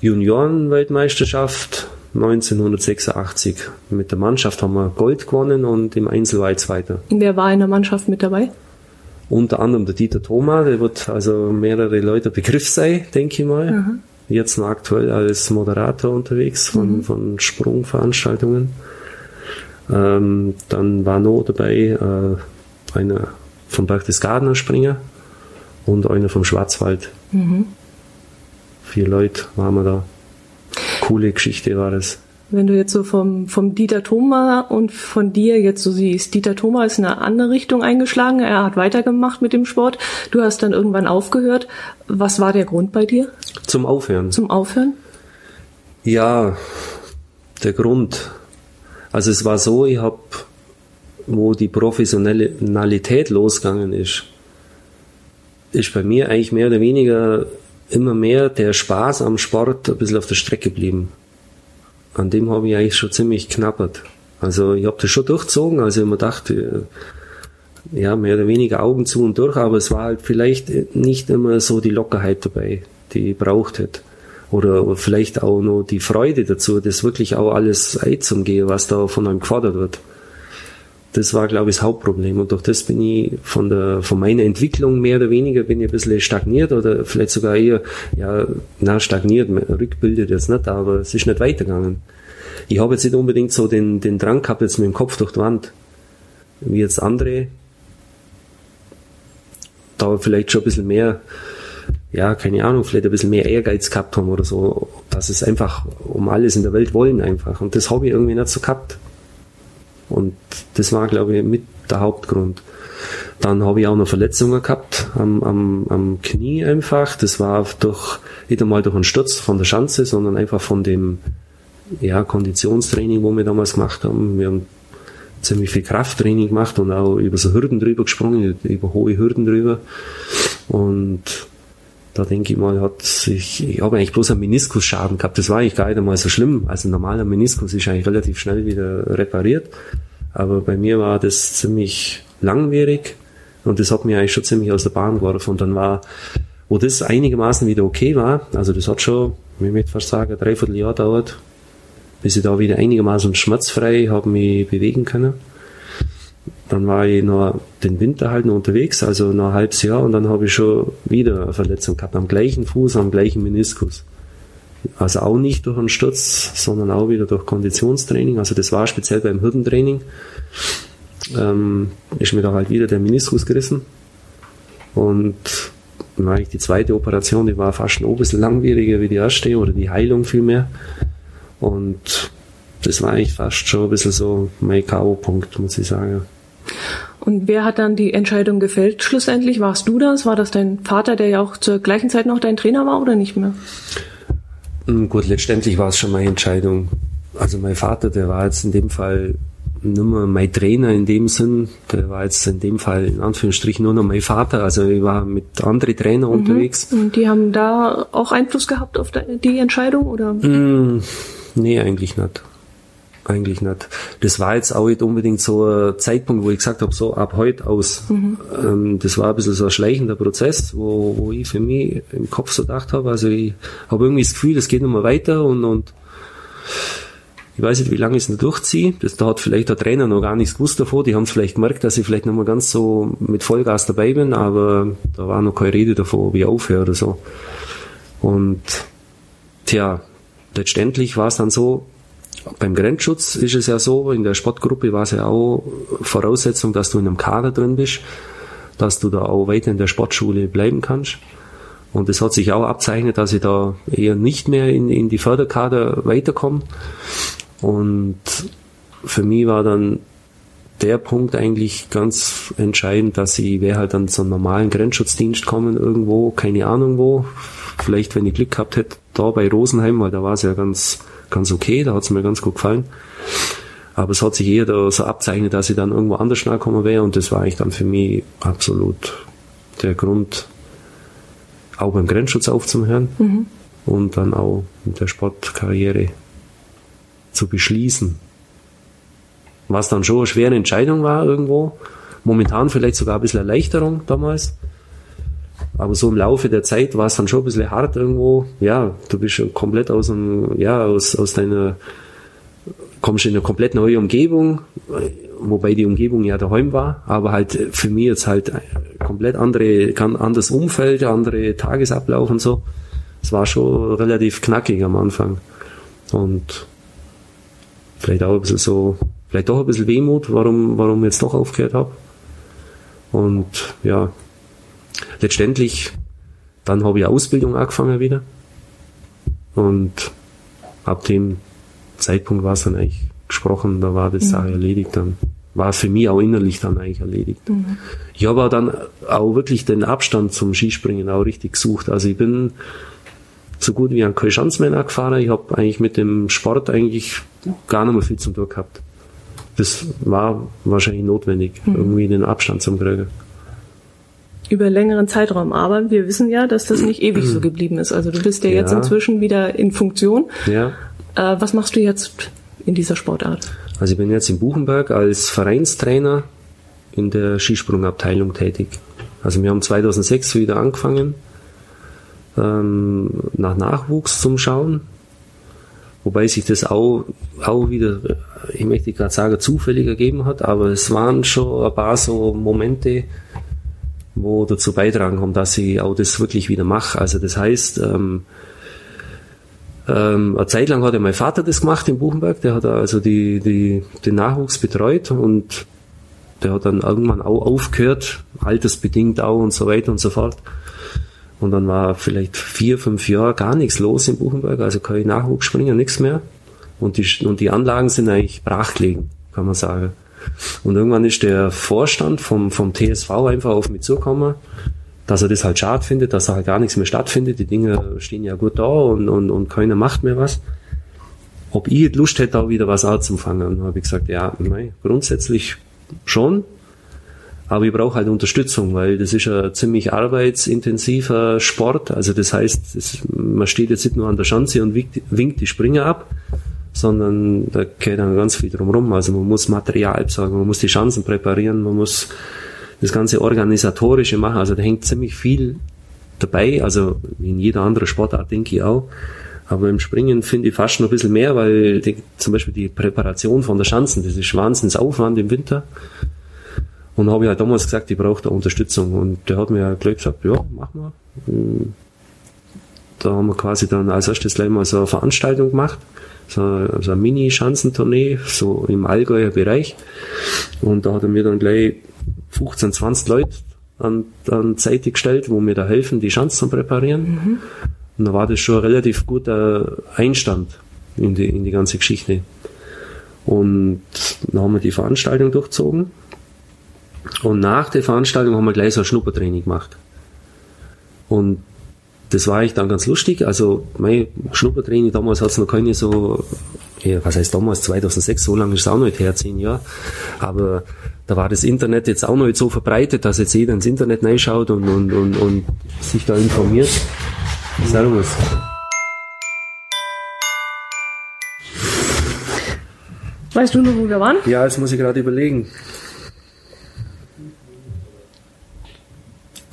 Juniorenweltmeisterschaft 1986. Mit der Mannschaft haben wir Gold gewonnen und im Einzel war ich Zweiter. Wer war in der Mannschaft mit dabei? Unter anderem der Dieter Thoma, der wird also mehrere Leute Begriff sein, denke ich mal. Mhm. Jetzt noch aktuell als Moderator unterwegs von, mhm. von Sprungveranstaltungen. Ähm, dann war noch dabei äh, einer vom Berchtesgadener Springer und einer vom Schwarzwald. Mhm. Vier Leute waren wir da. Coole Geschichte war das. Wenn du jetzt so vom, vom Dieter Thoma und von dir jetzt so siehst, Dieter Thoma ist in eine andere Richtung eingeschlagen, er hat weitergemacht mit dem Sport, du hast dann irgendwann aufgehört. Was war der Grund bei dir? Zum Aufhören. Zum Aufhören? Ja, der Grund. Also es war so, ich habe, wo die Professionalität losgegangen ist, ist bei mir eigentlich mehr oder weniger immer mehr der Spaß am Sport ein bisschen auf der Strecke geblieben an dem habe ich eigentlich schon ziemlich knappert. Also ich habe das schon durchzogen, also ich mir dachte, ja, mehr oder weniger Augen zu und durch, aber es war halt vielleicht nicht immer so die Lockerheit dabei, die ich braucht hätte. Oder vielleicht auch noch die Freude dazu, das wirklich auch alles einzugehen, was da von einem gefordert wird. Das war, glaube ich, das Hauptproblem. Und durch das bin ich von der, von meiner Entwicklung mehr oder weniger bin ich ein bisschen stagniert oder vielleicht sogar eher, ja, na, stagniert, rückbildet jetzt nicht, aber es ist nicht weitergegangen. Ich habe jetzt nicht unbedingt so den, den Drang gehabt, jetzt mit dem Kopf durch die Wand, wie jetzt andere, da vielleicht schon ein bisschen mehr, ja, keine Ahnung, vielleicht ein bisschen mehr Ehrgeiz gehabt haben oder so, dass es einfach um alles in der Welt wollen einfach. Und das habe ich irgendwie nicht so gehabt. Und das war, glaube ich, mit der Hauptgrund. Dann habe ich auch noch Verletzungen gehabt am, am, am Knie einfach. Das war durch, nicht einmal durch einen Sturz von der Schanze, sondern einfach von dem ja, Konditionstraining, wo wir damals gemacht haben. Wir haben ziemlich viel Krafttraining gemacht und auch über so Hürden drüber gesprungen, über hohe Hürden drüber. Und da denke ich mal, hat sich, ich habe eigentlich bloß einen Meniskusschaden gehabt. Das war eigentlich gar nicht einmal so schlimm. Also ein normaler Meniskus ist eigentlich relativ schnell wieder repariert. Aber bei mir war das ziemlich langwierig und das hat mir eigentlich schon ziemlich aus der Bahn geworfen. Und dann war, wo das einigermaßen wieder okay war, also das hat schon, ich möchte fast sagen, ein Dreivierteljahr dauert, bis ich da wieder einigermaßen schmerzfrei habe mich bewegen können. Dann war ich noch den Winter halt noch unterwegs, also noch ein halbes Jahr und dann habe ich schon wieder eine Verletzung gehabt, am gleichen Fuß, am gleichen Meniskus. Also auch nicht durch einen Sturz, sondern auch wieder durch Konditionstraining. Also das war speziell beim Hürdentraining. Ähm, ist mir da halt wieder der Meniskus gerissen. Und dann war ich die zweite Operation, die war fast noch ein bisschen langwieriger wie die erste oder die Heilung vielmehr. Und das war eigentlich fast schon ein bisschen so mein K.O.-Punkt, muss ich sagen. Und wer hat dann die Entscheidung gefällt schlussendlich? Warst du das? War das dein Vater, der ja auch zur gleichen Zeit noch dein Trainer war oder nicht mehr? Gut, letztendlich war es schon meine Entscheidung. Also mein Vater, der war jetzt in dem Fall nur mehr mein Trainer in dem Sinn. Der war jetzt in dem Fall in Anführungsstrichen nur noch mein Vater. Also ich war mit anderen Trainern mhm. unterwegs. Und die haben da auch Einfluss gehabt auf die Entscheidung oder? Mm, nee, eigentlich nicht eigentlich nicht. Das war jetzt auch nicht unbedingt so ein Zeitpunkt, wo ich gesagt habe, so ab heute aus. Mhm. Ähm, das war ein bisschen so ein schleichender Prozess, wo, wo ich für mich im Kopf so gedacht habe. Also ich habe irgendwie das Gefühl, es geht nochmal weiter und, und ich weiß nicht, wie lange ich es noch durchziehe. Das, da hat vielleicht der Trainer noch gar nichts gewusst davor. Die haben es vielleicht gemerkt, dass ich vielleicht noch mal ganz so mit Vollgas dabei bin, aber da war noch keine Rede davor, wie ich aufhöre oder so. Und tja, letztendlich war es dann so, beim Grenzschutz ist es ja so, in der Sportgruppe war es ja auch Voraussetzung, dass du in einem Kader drin bist, dass du da auch weiter in der Sportschule bleiben kannst. Und es hat sich auch abzeichnet, dass ich da eher nicht mehr in, in die Förderkader weiterkomme. Und für mich war dann der Punkt eigentlich ganz entscheidend, dass ich wäre halt dann zum normalen Grenzschutzdienst kommen irgendwo, keine Ahnung wo. Vielleicht, wenn ich Glück gehabt hätte, da bei Rosenheim, weil da war es ja ganz ganz okay, da hat es mir ganz gut gefallen. Aber es hat sich eher da so abzeichnet, dass ich dann irgendwo anders schnell gekommen wäre und das war eigentlich dann für mich absolut der Grund, auch beim Grenzschutz aufzuhören mhm. und dann auch mit der Sportkarriere zu beschließen. Was dann schon eine schwere Entscheidung war irgendwo. Momentan vielleicht sogar ein bisschen Erleichterung damals. Aber so im Laufe der Zeit war es dann schon ein bisschen hart irgendwo. Ja, du bist schon komplett aus dem, ja, aus, aus deiner, kommst in eine komplett neue Umgebung, wobei die Umgebung ja daheim war, aber halt für mich jetzt halt komplett andere, kann anderes Umfeld, andere Tagesablauf und so. Es war schon relativ knackig am Anfang. Und vielleicht auch ein bisschen so, vielleicht doch ein bisschen Wehmut, warum, warum ich jetzt doch aufgehört habe. Und ja, letztendlich, dann habe ich Ausbildung angefangen wieder. Und ab dem Zeitpunkt war es dann eigentlich gesprochen, da war das mhm. Sache erledigt dann. War für mich auch innerlich dann eigentlich erledigt. Mhm. Ich habe dann auch wirklich den Abstand zum Skispringen auch richtig gesucht. Also ich bin so gut wie ein Kolschanzmänner gefahren. Ich habe eigentlich mit dem Sport eigentlich gar nicht mehr viel zum tun gehabt. Das war wahrscheinlich notwendig, mhm. irgendwie den Abstand zum kriegen über längeren Zeitraum. Aber wir wissen ja, dass das nicht ewig so geblieben ist. Also du bist ja, ja. jetzt inzwischen wieder in Funktion. Ja. Äh, was machst du jetzt in dieser Sportart? Also ich bin jetzt in Buchenberg als Vereinstrainer in der Skisprungabteilung tätig. Also wir haben 2006 wieder angefangen, ähm, nach Nachwuchs zum Schauen. Wobei sich das auch, auch wieder, ich möchte gerade sagen, zufällig ergeben hat, aber es waren schon ein paar so Momente, wo dazu beitragen haben, dass ich auch das wirklich wieder mache. Also das heißt, ähm, ähm, eine Zeit lang hat ja mein Vater das gemacht in Buchenberg, der hat also die, die, den Nachwuchs betreut und der hat dann irgendwann auch aufgehört, altersbedingt auch und so weiter und so fort. Und dann war vielleicht vier, fünf Jahre gar nichts los in Buchenberg, also kein Nachwuchsspringer, nichts mehr. Und die, und die Anlagen sind eigentlich brachgelegen, kann man sagen. Und irgendwann ist der Vorstand vom, vom TSV einfach auf mich zugekommen, dass er das halt schade findet, dass da halt gar nichts mehr stattfindet. Die Dinge stehen ja gut da und, und, und keiner macht mehr was. Ob ich Lust hätte, auch wieder was anzufangen. Und dann habe ich gesagt, ja, nein, grundsätzlich schon. Aber ich brauche halt Unterstützung, weil das ist ein ziemlich arbeitsintensiver Sport. Also das heißt, das, man steht jetzt nicht nur an der Schanze und winkt, winkt die Springer ab, sondern da geht dann ganz viel drum rum. Also man muss Material besorgen, man muss die Chancen präparieren, man muss das ganze Organisatorische machen. Also da hängt ziemlich viel dabei, also in jeder anderen Sportart denke ich auch. Aber im Springen finde ich fast noch ein bisschen mehr, weil die, zum Beispiel die Präparation von der Chancen, das ist Wahnsinnsaufwand im Winter. Und habe ich halt damals gesagt, ich brauche da Unterstützung. Und der hat mir gleich gesagt, ja, mach mal. Da haben wir quasi dann als erstes gleich mal so eine Veranstaltung gemacht so, so eine Mini-Schanzentournee, so im Allgäuer Bereich. Und da hat er mir dann gleich 15, 20 Leute an, an Seite gestellt, wo mir da helfen, die Schanzen zu präparieren. Mhm. Und da war das schon ein relativ guter Einstand in die, in die ganze Geschichte. Und dann haben wir die Veranstaltung durchzogen. Und nach der Veranstaltung haben wir gleich so ein Schnuppertraining gemacht. Und das war eigentlich dann ganz lustig. Also mein Schnuppertraining, damals hat es noch keine so, ja, was heißt damals, 2006, so lange ist es auch nicht her, zehn Jahre. Aber da war das Internet jetzt auch noch nicht so verbreitet, dass jetzt jeder ins Internet reinschaut und, und, und, und sich da informiert. Servus. Weißt du noch, wo wir waren? Ja, das muss ich gerade überlegen.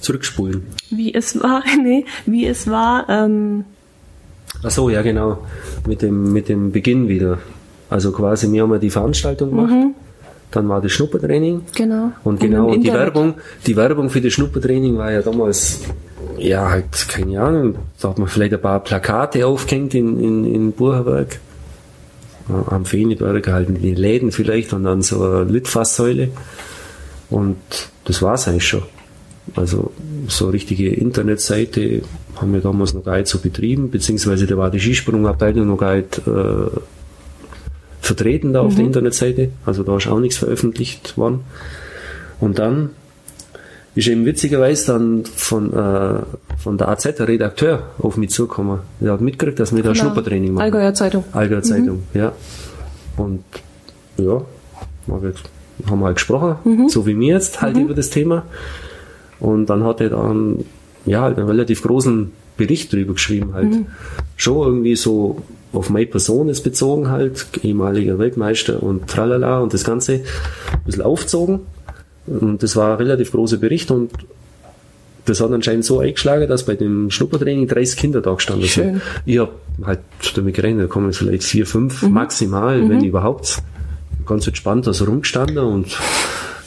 Zurückspulen. Wie es war, (laughs) nee, wie es war. Ähm Ach so, ja genau, mit dem mit dem Beginn wieder. Also quasi wir haben ja die Veranstaltung gemacht. Mhm. Dann war das Schnuppertraining. Genau. Und genau, und die Werbung, die Werbung für das Schnuppertraining war ja damals, ja, halt, keine Ahnung, da hat man vielleicht ein paar Plakate aufgehängt in, in, in Burgerberg. Am Feeneberg halt in den Läden vielleicht und dann so eine Litfaßsäule. Und das war's eigentlich schon. Also so richtige Internetseite haben wir damals noch gar nicht so betrieben, beziehungsweise da war die Skisprungabteilung noch gar nicht äh, vertreten da mhm. auf der mhm. Internetseite. Also da ist auch nichts veröffentlicht worden. Und dann ist eben witzigerweise dann von, äh, von der AZ der Redakteur auf mich zugekommen. Der hat mitgekriegt, dass wir da Schnuppertraining machen. Allgäuer Zeitung. Allgäuer Zeitung, mhm. ja. Und ja, haben wir halt gesprochen, mhm. so wie mir jetzt halt mhm. über das Thema. Und dann hat er dann ja halt einen relativ großen Bericht drüber geschrieben, halt mhm. schon irgendwie so auf meine Person ist bezogen halt, ehemaliger Weltmeister und tralala und das Ganze ein bisschen aufzogen. Und das war ein relativ großer Bericht und das hat anscheinend so eingeschlagen, dass bei dem Schnuppertraining 30 Kinder da gestanden Schön. sind. Ich hab halt damit gerechnet, da kommen vielleicht vier, fünf Mhm. maximal, wenn überhaupt. Ganz entspannt da so rumgestanden und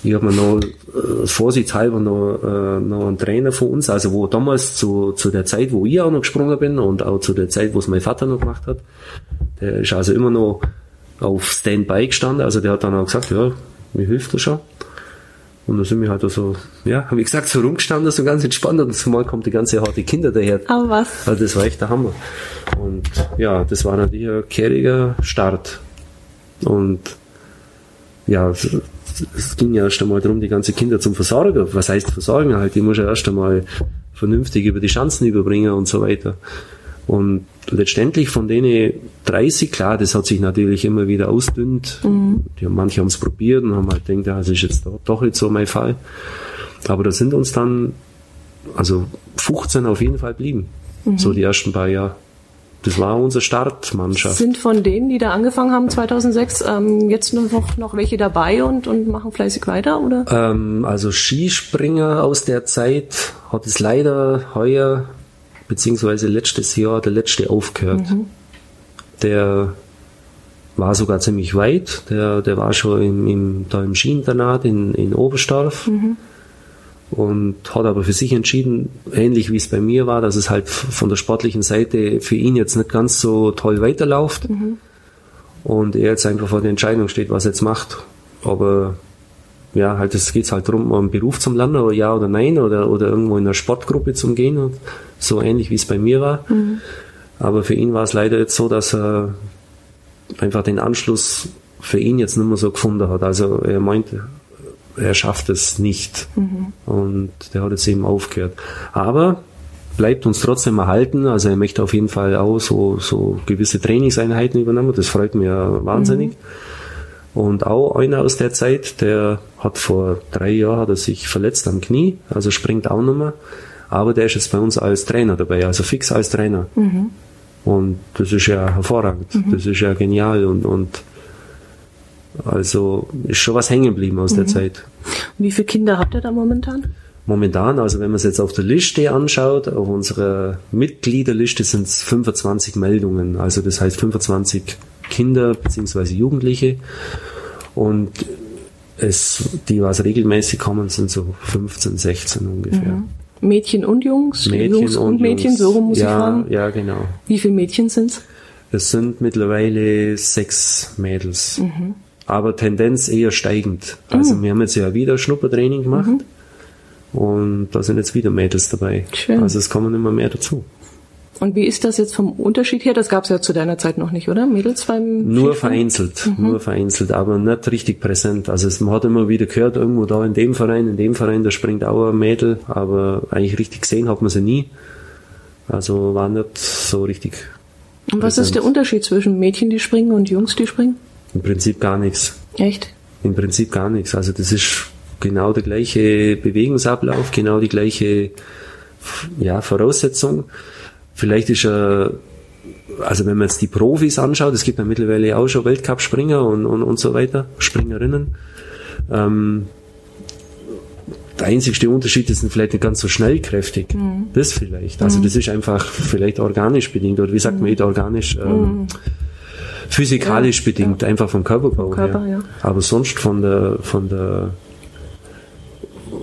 ich habe mir noch äh, vorsichtshalber noch, äh, noch einen Trainer von uns, also wo damals zu, zu der Zeit, wo ich auch noch gesprungen bin und auch zu der Zeit, wo es mein Vater noch gemacht hat, der ist also immer noch auf Standby gestanden, also der hat dann auch gesagt, ja, mir hilft das schon. Und da sind wir halt so, ja, wie gesagt, so rumgestanden, so ganz entspannt und zumal kommt die ganze harte Kinder daher. Aber was? Also das war echt der Hammer. Und ja, das war natürlich ein kehriger Start. Und ja, es, ging ja erst einmal darum, die ganze Kinder zum Versorgen. Was heißt Versorgen? Halt, die muss ja erst einmal vernünftig über die Chancen überbringen und so weiter. Und letztendlich von denen 30, klar, das hat sich natürlich immer wieder ausdünnt. Die haben, manche haben es probiert und haben halt gedacht, ja, das ist jetzt doch, doch jetzt so mein Fall. Aber da sind uns dann, also 15 auf jeden Fall blieben. So die ersten paar Jahre. Das war unsere Startmannschaft. Sind von denen, die da angefangen haben 2006, ähm, jetzt noch, noch welche dabei und, und machen fleißig weiter, oder? Ähm, also Skispringer aus der Zeit hat es leider heuer, beziehungsweise letztes Jahr, der letzte aufgehört. Der war sogar ziemlich weit. Der, der war schon im, im, da im Skiinternat in, in Oberstdorf. Und hat aber für sich entschieden, ähnlich wie es bei mir war, dass es halt von der sportlichen Seite für ihn jetzt nicht ganz so toll weiterläuft. Und er jetzt einfach vor der Entscheidung steht, was er jetzt macht. Aber ja, halt, es geht halt darum, einen Beruf zum Lernen, oder ja oder nein, oder, oder irgendwo in einer Sportgruppe zum Gehen, und so ähnlich wie es bei mir war. Aber für ihn war es leider jetzt so, dass er einfach den Anschluss für ihn jetzt nicht mehr so gefunden hat. Also er meinte, er schafft es nicht. Und der hat jetzt eben aufgehört. Aber bleibt uns trotzdem erhalten. Also er möchte auf jeden Fall auch so, so gewisse Trainingseinheiten übernehmen. Das freut mich ja wahnsinnig. Und auch einer aus der Zeit, der hat vor drei Jahren hat er sich verletzt am Knie, also springt auch mehr. Aber der ist jetzt bei uns als Trainer dabei, also fix als Trainer. Und das ist ja hervorragend. Das ist ja genial und, und also ist schon was hängen geblieben aus der Zeit. Wie viele Kinder habt ihr da momentan? Momentan, also wenn man es jetzt auf der Liste anschaut, auf unserer Mitgliederliste sind es 25 Meldungen. Also das heißt 25 Kinder bzw. Jugendliche. Und es, die was regelmäßig kommen, sind so 15, 16 ungefähr. Mädchen und Jungs? Mädchen Jungs und, Mädchen, Jungs. so rum muss ja, ich fragen. Ja, genau. Wie viele Mädchen sind's? Es sind mittlerweile sechs Mädels. Mhm. Aber Tendenz eher steigend. Also wir haben jetzt ja wieder Schnuppertraining gemacht. Und da sind jetzt wieder Mädels dabei. Mhm. Schön. Also es kommen immer mehr dazu. Und wie ist das jetzt vom Unterschied her? Das gab's ja zu deiner Zeit noch nicht, oder? Mädels beim Nur Skifahren? vereinzelt, Mhm. nur vereinzelt, aber nicht richtig präsent. Also es, man hat immer wieder gehört, irgendwo da in dem Verein, in dem Verein, da springt auch ein Mädel, aber eigentlich richtig gesehen hat man sie nie. Also war nicht so richtig. Und was ist der Unterschied zwischen Mädchen, die springen und Jungs, die springen? Im Prinzip gar nichts. Echt? Im Prinzip gar nichts. Also das ist genau der gleiche Bewegungsablauf, genau die gleiche ja, Voraussetzung. Vielleicht ist er, also wenn man jetzt die Profis anschaut, es gibt ja mittlerweile auch schon Weltcup-Springer und, und, und so weiter, Springerinnen. Ähm, der einzigste Unterschied ist vielleicht nicht ganz so schnellkräftig. Das vielleicht. Also das ist einfach vielleicht organisch bedingt, oder wie sagt man, nicht organisch, ähm, physikalisch bedingt, einfach vom Körperbau Körper, her. ja. Aber sonst von der, von der,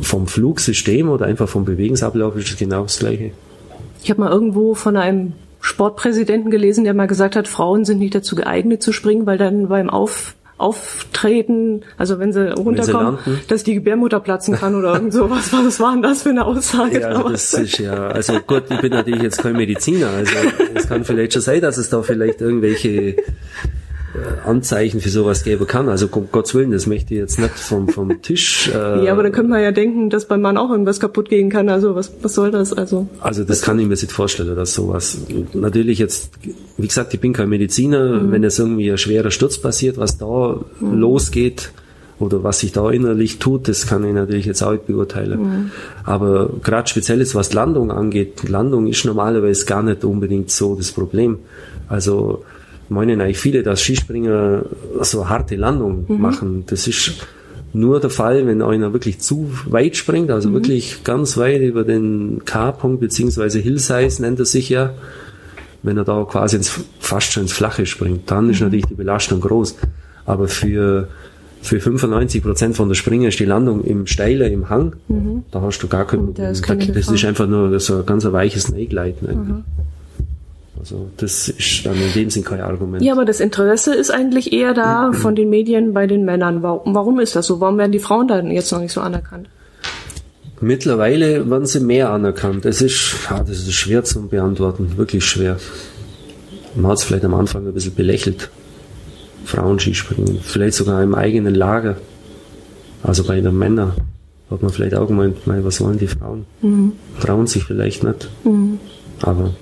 vom Flugsystem oder einfach vom Bewegungsablauf ist es genau das Gleiche. Ich habe mal irgendwo von einem Sportpräsidenten gelesen, der mal gesagt hat, Frauen sind nicht dazu geeignet zu springen, weil dann beim Auf Auftreten, also wenn sie runterkommen, landen. dass die Gebärmutter platzen kann oder irgend sowas. (laughs) Was war denn das für eine Aussage Ja, also das ist ja, also gut, ich bin natürlich jetzt kein Mediziner, also es kann vielleicht schon sein, dass es da vielleicht irgendwelche Anzeichen für sowas geben kann. Also um Gottes Willen, das möchte ich jetzt nicht vom, vom Tisch. Äh, ja, aber dann könnte man ja denken, dass beim Mann auch irgendwas kaputt gehen kann. Also was, was soll das? Also Also das kann ich mir nicht vorstellen, dass sowas. Natürlich jetzt, wie gesagt, ich bin kein Mediziner. Wenn jetzt irgendwie ein schwerer Sturz passiert, was da losgeht oder was sich da innerlich tut, das kann ich natürlich jetzt auch nicht beurteilen. Aber gerade speziell jetzt, was Landung angeht, Landung ist normalerweise gar nicht unbedingt so das Problem. Also meinen eigentlich viele, dass Skispringer so harte Landung machen. Das ist nur der Fall, wenn einer wirklich zu weit springt, also mhm. wirklich ganz weit über den K-Punkt, beziehungsweise Hillsize nennt er sich ja, wenn er da quasi ins, fast schon ins Flache springt, dann mhm. ist natürlich die Belastung groß. Aber für, für 95 Prozent von der Springe ist die Landung im Steiler, im Hang, mhm. da hast du gar kein Problem. Das, ist einfach nur so ein ganz weiches Neigleiten. Mhm. Also das ist dann in dem Sinn kein Argument. Ja, aber das Interesse ist eigentlich eher da von den Medien bei den Männern. Warum, warum ist das so? Warum werden die Frauen dann jetzt noch nicht so anerkannt? Mittlerweile werden sie mehr anerkannt. Es ist, ja, das ist schwer zu beantworten, wirklich schwer. Man hat es vielleicht am Anfang ein bisschen belächelt. Frauen-Skispringen, vielleicht sogar im eigenen Lager. Also bei den Männern hat man vielleicht auch gemeint, was wollen die Frauen? Mhm. Trauen sich vielleicht nicht. Mhm. Aber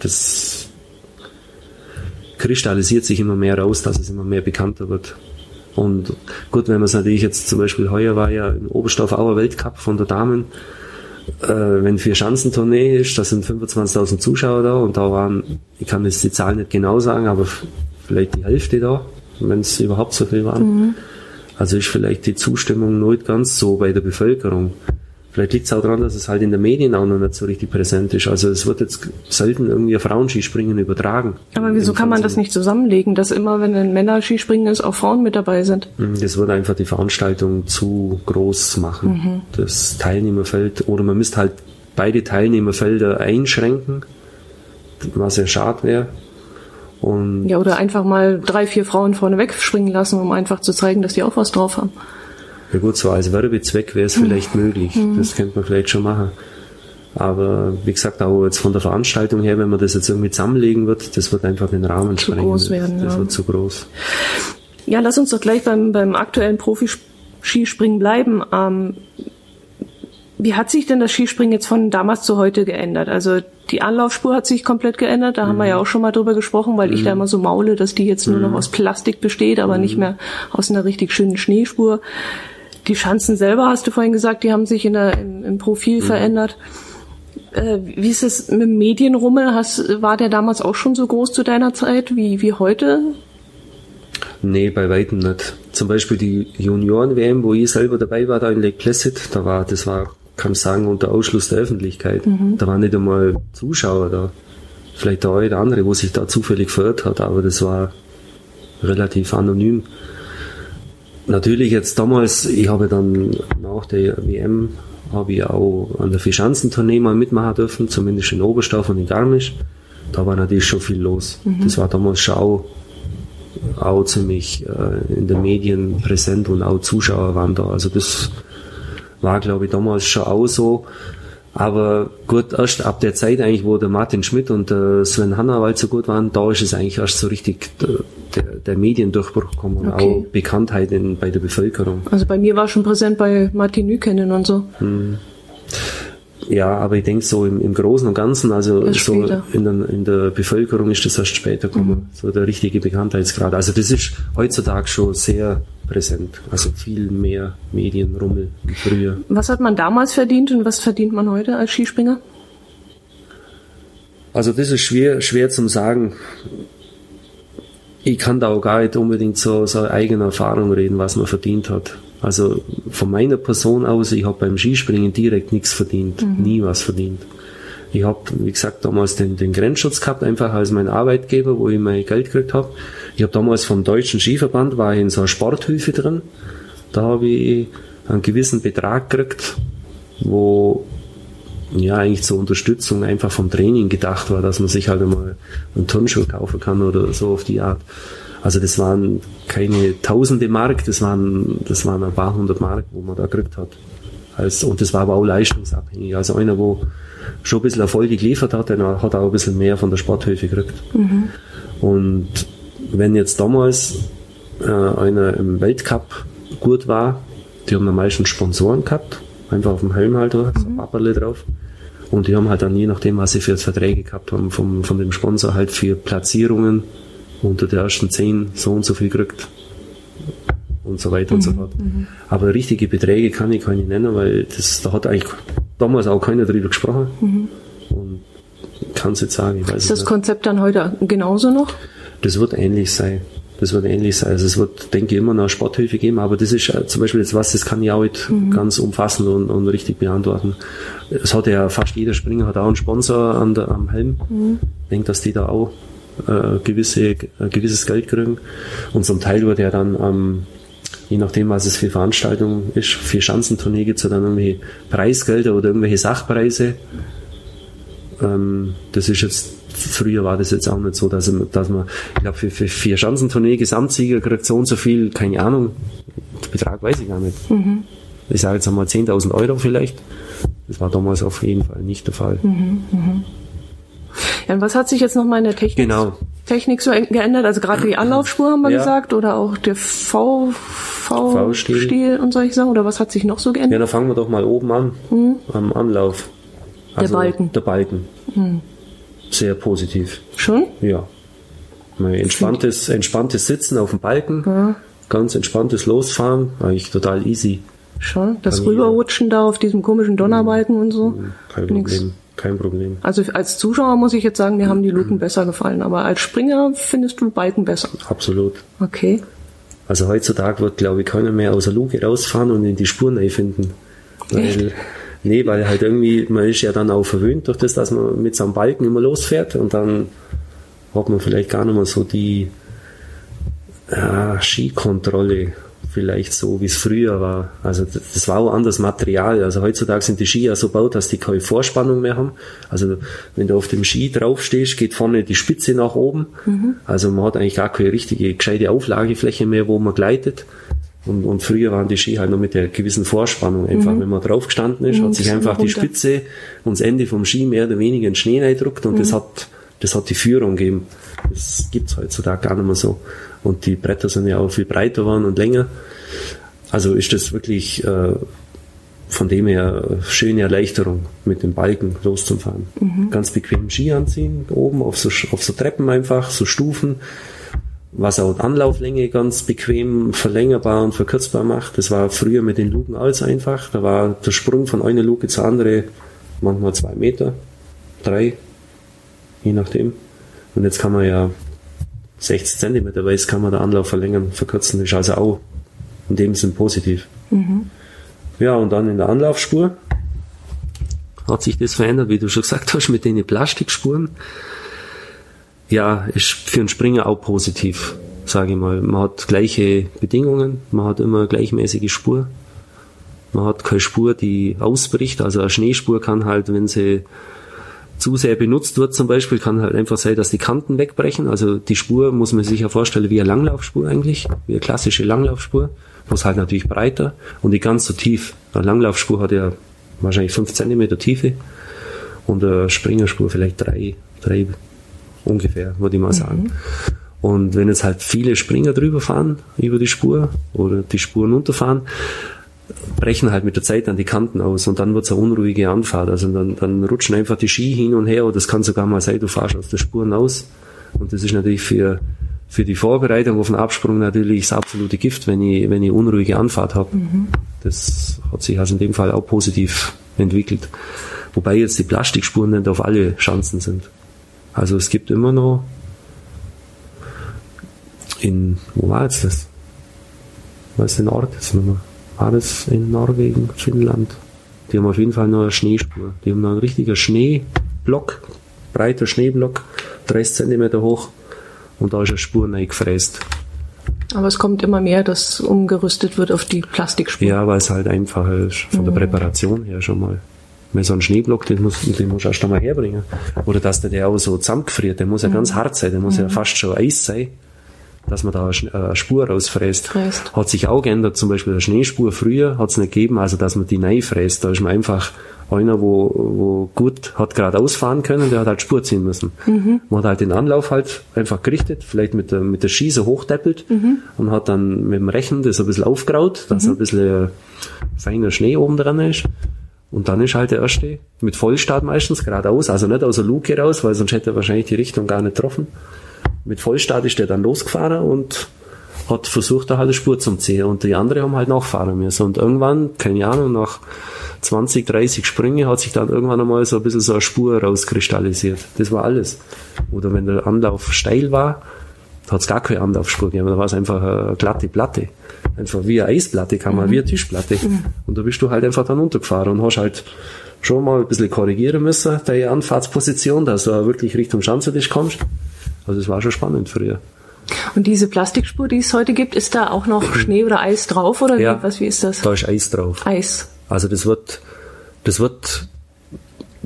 das kristallisiert sich immer mehr raus, dass es immer mehr bekannter wird. Und gut, wenn man es natürlich jetzt zum Beispiel heuer war ja im Oberstoff Auer Weltcup von der Damen, äh, wenn vier Schanzentournee ist, da sind 25.000 Zuschauer da und da waren, ich kann jetzt die Zahl nicht genau sagen, aber vielleicht die Hälfte da, wenn es überhaupt so viel waren. Mhm. Also ist vielleicht die Zustimmung nicht ganz so bei der Bevölkerung. Vielleicht liegt es auch daran, dass es halt in den Medien auch noch nicht so richtig präsent ist. Also es wird jetzt selten irgendwie Frauenskispringen übertragen. Aber wieso kann man das nicht zusammenlegen, dass immer, wenn ein Männerskispringen ist, auch Frauen mit dabei sind? Hm, das würde einfach die Veranstaltung zu groß machen. Mhm. Das Teilnehmerfeld, oder man müsste halt beide Teilnehmerfelder einschränken, was ja schade wäre. Und ja, oder einfach mal drei, vier Frauen vorne wegspringen lassen, um einfach zu zeigen, dass die auch was drauf haben. Ja gut, so als Werbezweck wäre es vielleicht mhm. möglich. Mhm. Das könnte man vielleicht schon machen. Aber wie gesagt, auch jetzt von der Veranstaltung her, wenn man das jetzt irgendwie zusammenlegen wird, das wird einfach den Rahmen zu sprengen. Groß werden, das ja. wird zu groß. Ja, lass uns doch gleich beim, beim aktuellen Profi-Skispringen bleiben. Ähm, wie hat sich denn das Skispringen jetzt von damals zu heute geändert? Also die Anlaufspur hat sich komplett geändert, da mhm. haben wir ja auch schon mal drüber gesprochen, weil mhm. ich da immer so maule, dass die jetzt nur noch mhm. aus Plastik besteht, aber nicht mhm. mehr aus einer richtig schönen Schneespur. Die Schanzen selber, hast du vorhin gesagt, die haben sich in der, im, im Profil mhm. verändert. Äh, wie ist es mit dem Medienrummel? Hast, war der damals auch schon so groß zu deiner Zeit wie, wie heute? Nee, bei weitem nicht. Zum Beispiel die Junioren-WM, wo ich selber dabei war, da in Lake Placid, da war, das war, kann ich sagen, unter Ausschluss der Öffentlichkeit. Mhm. Da waren nicht einmal Zuschauer da. Vielleicht der eine oder andere, wo sich da zufällig verirrt hat, aber das war relativ anonym natürlich jetzt damals, ich habe dann nach der WM habe ich auch an der Fischanzentournee mal mitmachen dürfen, zumindest in Oberstauf und in Garmisch. Da war natürlich schon viel los. Mhm. Das war damals schon auch, auch ziemlich äh, in den Medien präsent und auch Zuschauer waren da. Also das war, glaube ich, damals schon auch so. Aber gut, erst ab der Zeit eigentlich, wo der Martin Schmidt und der Sven Hannawald so gut waren, da ist es eigentlich erst so richtig der, der Mediendurchbruch gekommen und okay. auch Bekanntheit in, bei der Bevölkerung. Also bei mir war schon präsent bei Martin Nükenen und so. Hm. Ja, aber ich denke so im, im Großen und Ganzen, also so in der, in der Bevölkerung ist das erst später gekommen, mhm. so der richtige Bekanntheitsgrad. Also das ist heutzutage schon sehr präsent, also viel mehr Medienrummel wie früher. Was hat man damals verdient und was verdient man heute als Skispringer? Also das ist schwer, schwer zum sagen. Ich kann da auch gar nicht unbedingt so, so eigene Erfahrung reden, was man verdient hat. Also von meiner Person aus, ich habe beim Skispringen direkt nichts verdient, mhm. nie was verdient. Ich habe, wie gesagt, damals den, den Grenzschutz gehabt, einfach als mein Arbeitgeber, wo ich mein Geld gekriegt habe. Ich habe damals vom Deutschen Skiverband, war ich in so einer Sporthilfe drin. Da habe ich einen gewissen Betrag gekriegt, wo ja eigentlich zur Unterstützung einfach vom Training gedacht war, dass man sich halt einmal einen Turnschuh kaufen kann oder so auf die Art. Also das waren keine tausende Mark, das waren, das waren ein paar hundert Mark, wo man da gekriegt hat. Also, und das war aber auch leistungsabhängig. Also einer, wo schon ein bisschen Erfolge geliefert hat, der hat auch ein bisschen mehr von der Sporthilfe gekriegt. Mhm. Und wenn jetzt damals äh, einer im Weltcup gut war, die haben am meisten Sponsoren gehabt, einfach auf dem Helm halt, so ein Papperle drauf. Und die haben halt dann je nachdem, was sie für Verträge gehabt haben, vom, von dem Sponsor halt für Platzierungen unter der ersten zehn so und so viel kriegt und so weiter mhm, und so mhm, fort. Mhm. Aber richtige Beträge kann ich keine nennen, weil das, da hat eigentlich damals auch keiner drüber gesprochen. Mhm. Und kann es jetzt sagen, ich weiß Ist das nicht. Konzept dann heute genauso noch? Das wird ähnlich sein. Das wird ähnlich sein. Also es wird, denke ich, immer noch Sporthilfe geben, aber das ist äh, zum Beispiel jetzt was, das kann ich auch nicht mhm. ganz umfassend und, und, richtig beantworten. Es hat ja fast jeder Springer hat auch einen Sponsor an der, am Helm. Mhm. Ich denke, dass die da auch äh, gewisse, äh, gewisses Geld kriegen. Und zum Teil wird ja dann ähm, je nachdem, was es für Veranstaltungen ist, für Schanzentournee gibt es ja dann irgendwelche Preisgelder oder irgendwelche Sachpreise. Ähm, das ist jetzt früher war das jetzt auch nicht so, dass, dass man, ich glaube, für, für vier Schanzentournee Gesamtsieger kriegt so und so viel, keine Ahnung, den Betrag weiß ich gar nicht. Mhm. Ich sage jetzt einmal 10.000 Euro vielleicht. Das war damals auf jeden Fall nicht der Fall. Mhm, mh. Ja, und was hat sich jetzt nochmal in der Technik, genau. Technik so geändert? Also gerade die Anlaufspur haben wir ja. gesagt oder auch der V, V, V-Stil. Stil und solche Sachen? Oder was hat sich noch so geändert? Ja, dann fangen wir doch mal oben an, mhm. am Anlauf. Also der Balken. Der Balken. Mhm sehr positiv. Schon? Ja. Mein entspanntes, entspanntes Sitzen auf dem Balken, ja. ganz entspanntes Losfahren, eigentlich total easy. Schon? Das Kann Rüberrutschen da auf diesem komischen Donnerbalken und so? Kein Problem. Nix. Kein Problem. Also als Zuschauer muss ich jetzt sagen, mir haben die Luken besser gefallen, aber als Springer findest du Balken besser. Absolut. Okay. Also heutzutage wird, glaube ich, keiner mehr aus der Luke rausfahren und in die Spuren finden. Weil Nee, weil halt irgendwie, man ist ja dann auch verwöhnt durch das, dass man mit so einem Balken immer losfährt und dann hat man vielleicht gar nicht mehr so die ja, Skikontrolle vielleicht so, wie es früher war. Also das war auch anderes Material. Also heutzutage sind die Ski ja so gebaut, dass die keine Vorspannung mehr haben. Also wenn du auf dem Ski draufstehst, geht vorne die Spitze nach oben. Mhm. Also man hat eigentlich gar keine richtige, gescheite Auflagefläche mehr, wo man gleitet. Und, und früher waren die Ski halt nur mit der gewissen Vorspannung einfach. Mhm. Wenn man drauf gestanden ist, mhm, hat sich einfach die Spitze und das Ende vom Ski mehr oder weniger in Schnee reingedruckt und mhm. das hat, das hat die Führung gegeben. Das gibt's heutzutage gar nicht mehr so. Und die Bretter sind ja auch viel breiter geworden und länger. Also ist das wirklich äh, von dem her schöne Erleichterung, mit dem Balken loszufahren. Mhm. Ganz bequem Ski anziehen, oben auf so, auf so Treppen einfach, so Stufen was auch Anlauflänge ganz bequem verlängerbar und verkürzbar macht. Das war früher mit den Luken alles einfach. Da war der Sprung von einer Luke zur andere manchmal zwei Meter, drei, je nachdem. Und jetzt kann man ja 60 Zentimeter weiß, kann man den Anlauf verlängern, verkürzen. Das ist also auch in dem Sinn positiv. Mhm. Ja, und dann in der Anlaufspur hat sich das verändert, wie du schon gesagt hast, mit den Plastikspuren ja, ist für einen Springer auch positiv, sage ich mal. Man hat gleiche Bedingungen, man hat immer gleichmäßige Spur. Man hat keine Spur, die ausbricht. Also eine Schneespur kann halt, wenn sie zu sehr benutzt wird zum Beispiel, kann halt einfach sein, dass die Kanten wegbrechen. Also die Spur muss man sich ja vorstellen wie eine Langlaufspur eigentlich, wie eine klassische Langlaufspur, bloß halt natürlich breiter und die ganz so tief. Eine Langlaufspur hat ja wahrscheinlich fünf Zentimeter Tiefe und eine Springerspur vielleicht drei, drei ungefähr, würde ich mal sagen. Mhm. Und wenn jetzt halt viele Springer drüber fahren, über die Spur oder die Spuren unterfahren, brechen halt mit der Zeit dann die Kanten aus und dann wird's eine unruhige Anfahrt. Also dann, dann rutschen einfach die Ski hin und her oder das kann sogar mal sein, du fahrst aus der Spuren aus. Und das ist natürlich für, für die Vorbereitung auf den Absprung natürlich das absolute Gift, wenn ich, wenn ich unruhige Anfahrt habe. Mhm. Das hat sich also in dem Fall auch positiv entwickelt. Wobei jetzt die Plastikspuren nicht auf alle Chancen sind. Also es gibt immer noch in, wo war jetzt das? Was ist der Ort jetzt nochmal? War das in Norwegen, Finnland? Die haben auf jeden Fall noch eine Schneespur. Die haben noch einen richtigen Schneeblock, breiter Schneeblock, 30 Zentimeter hoch und da ist eine Spur reingefräst. Aber es kommt immer mehr, dass umgerüstet wird auf die Plastikspur. Ja, weil es halt einfacher ist, von mhm. der Präparation her schon mal. Weil so ein Schneeblock, den, muss, den musst du erst einmal herbringen. Oder dass der, der auch so zusammengefriert, der muss ja mhm. ganz hart sein, der muss mhm. ja fast schon Eis sein, dass man da eine Spur rausfräst. Fräst. Hat sich auch geändert, zum Beispiel eine Schneespur früher hat es nicht gegeben, also dass man die neu fräst. Da ist man einfach einer, wo, wo gut hat geradeaus fahren können, der hat halt Spur ziehen müssen. Mhm. Man hat halt den Anlauf halt einfach gerichtet, vielleicht mit der, mit der Schieße hochdeppelt mhm. und hat dann mit dem Rechen das ein bisschen aufgraut, dass mhm. ein bisschen feiner Schnee oben dran ist. Und dann ist halt der erste mit Vollstart meistens geradeaus, also nicht aus der Luke raus, weil sonst hätte er wahrscheinlich die Richtung gar nicht getroffen. Mit Vollstart ist der dann losgefahren und hat versucht, da halt eine Spur zu ziehen. Und die anderen haben halt nachfahren müssen. Und irgendwann, keine Ahnung, nach 20, 30 Sprünge hat sich dann irgendwann einmal so ein bisschen so eine Spur rauskristallisiert. Das war alles. Oder wenn der Anlauf steil war, hat es gar keine Anlaufspur gegeben, da war es einfach eine glatte Platte. Einfach wie eine Eisplatte, kann man, mhm. wie eine Tischplatte. Mhm. Und da bist du halt einfach dann runtergefahren und hast halt schon mal ein bisschen korrigieren müssen, deine Anfahrtsposition, dass du wirklich Richtung Schanzentisch kommst. Also es war schon spannend früher. Und diese Plastikspur, die es heute gibt, ist da auch noch (clears throat) Schnee oder Eis drauf oder ja, was, wie ist das? Da ist Eis drauf. Eis. Also das wird, das wird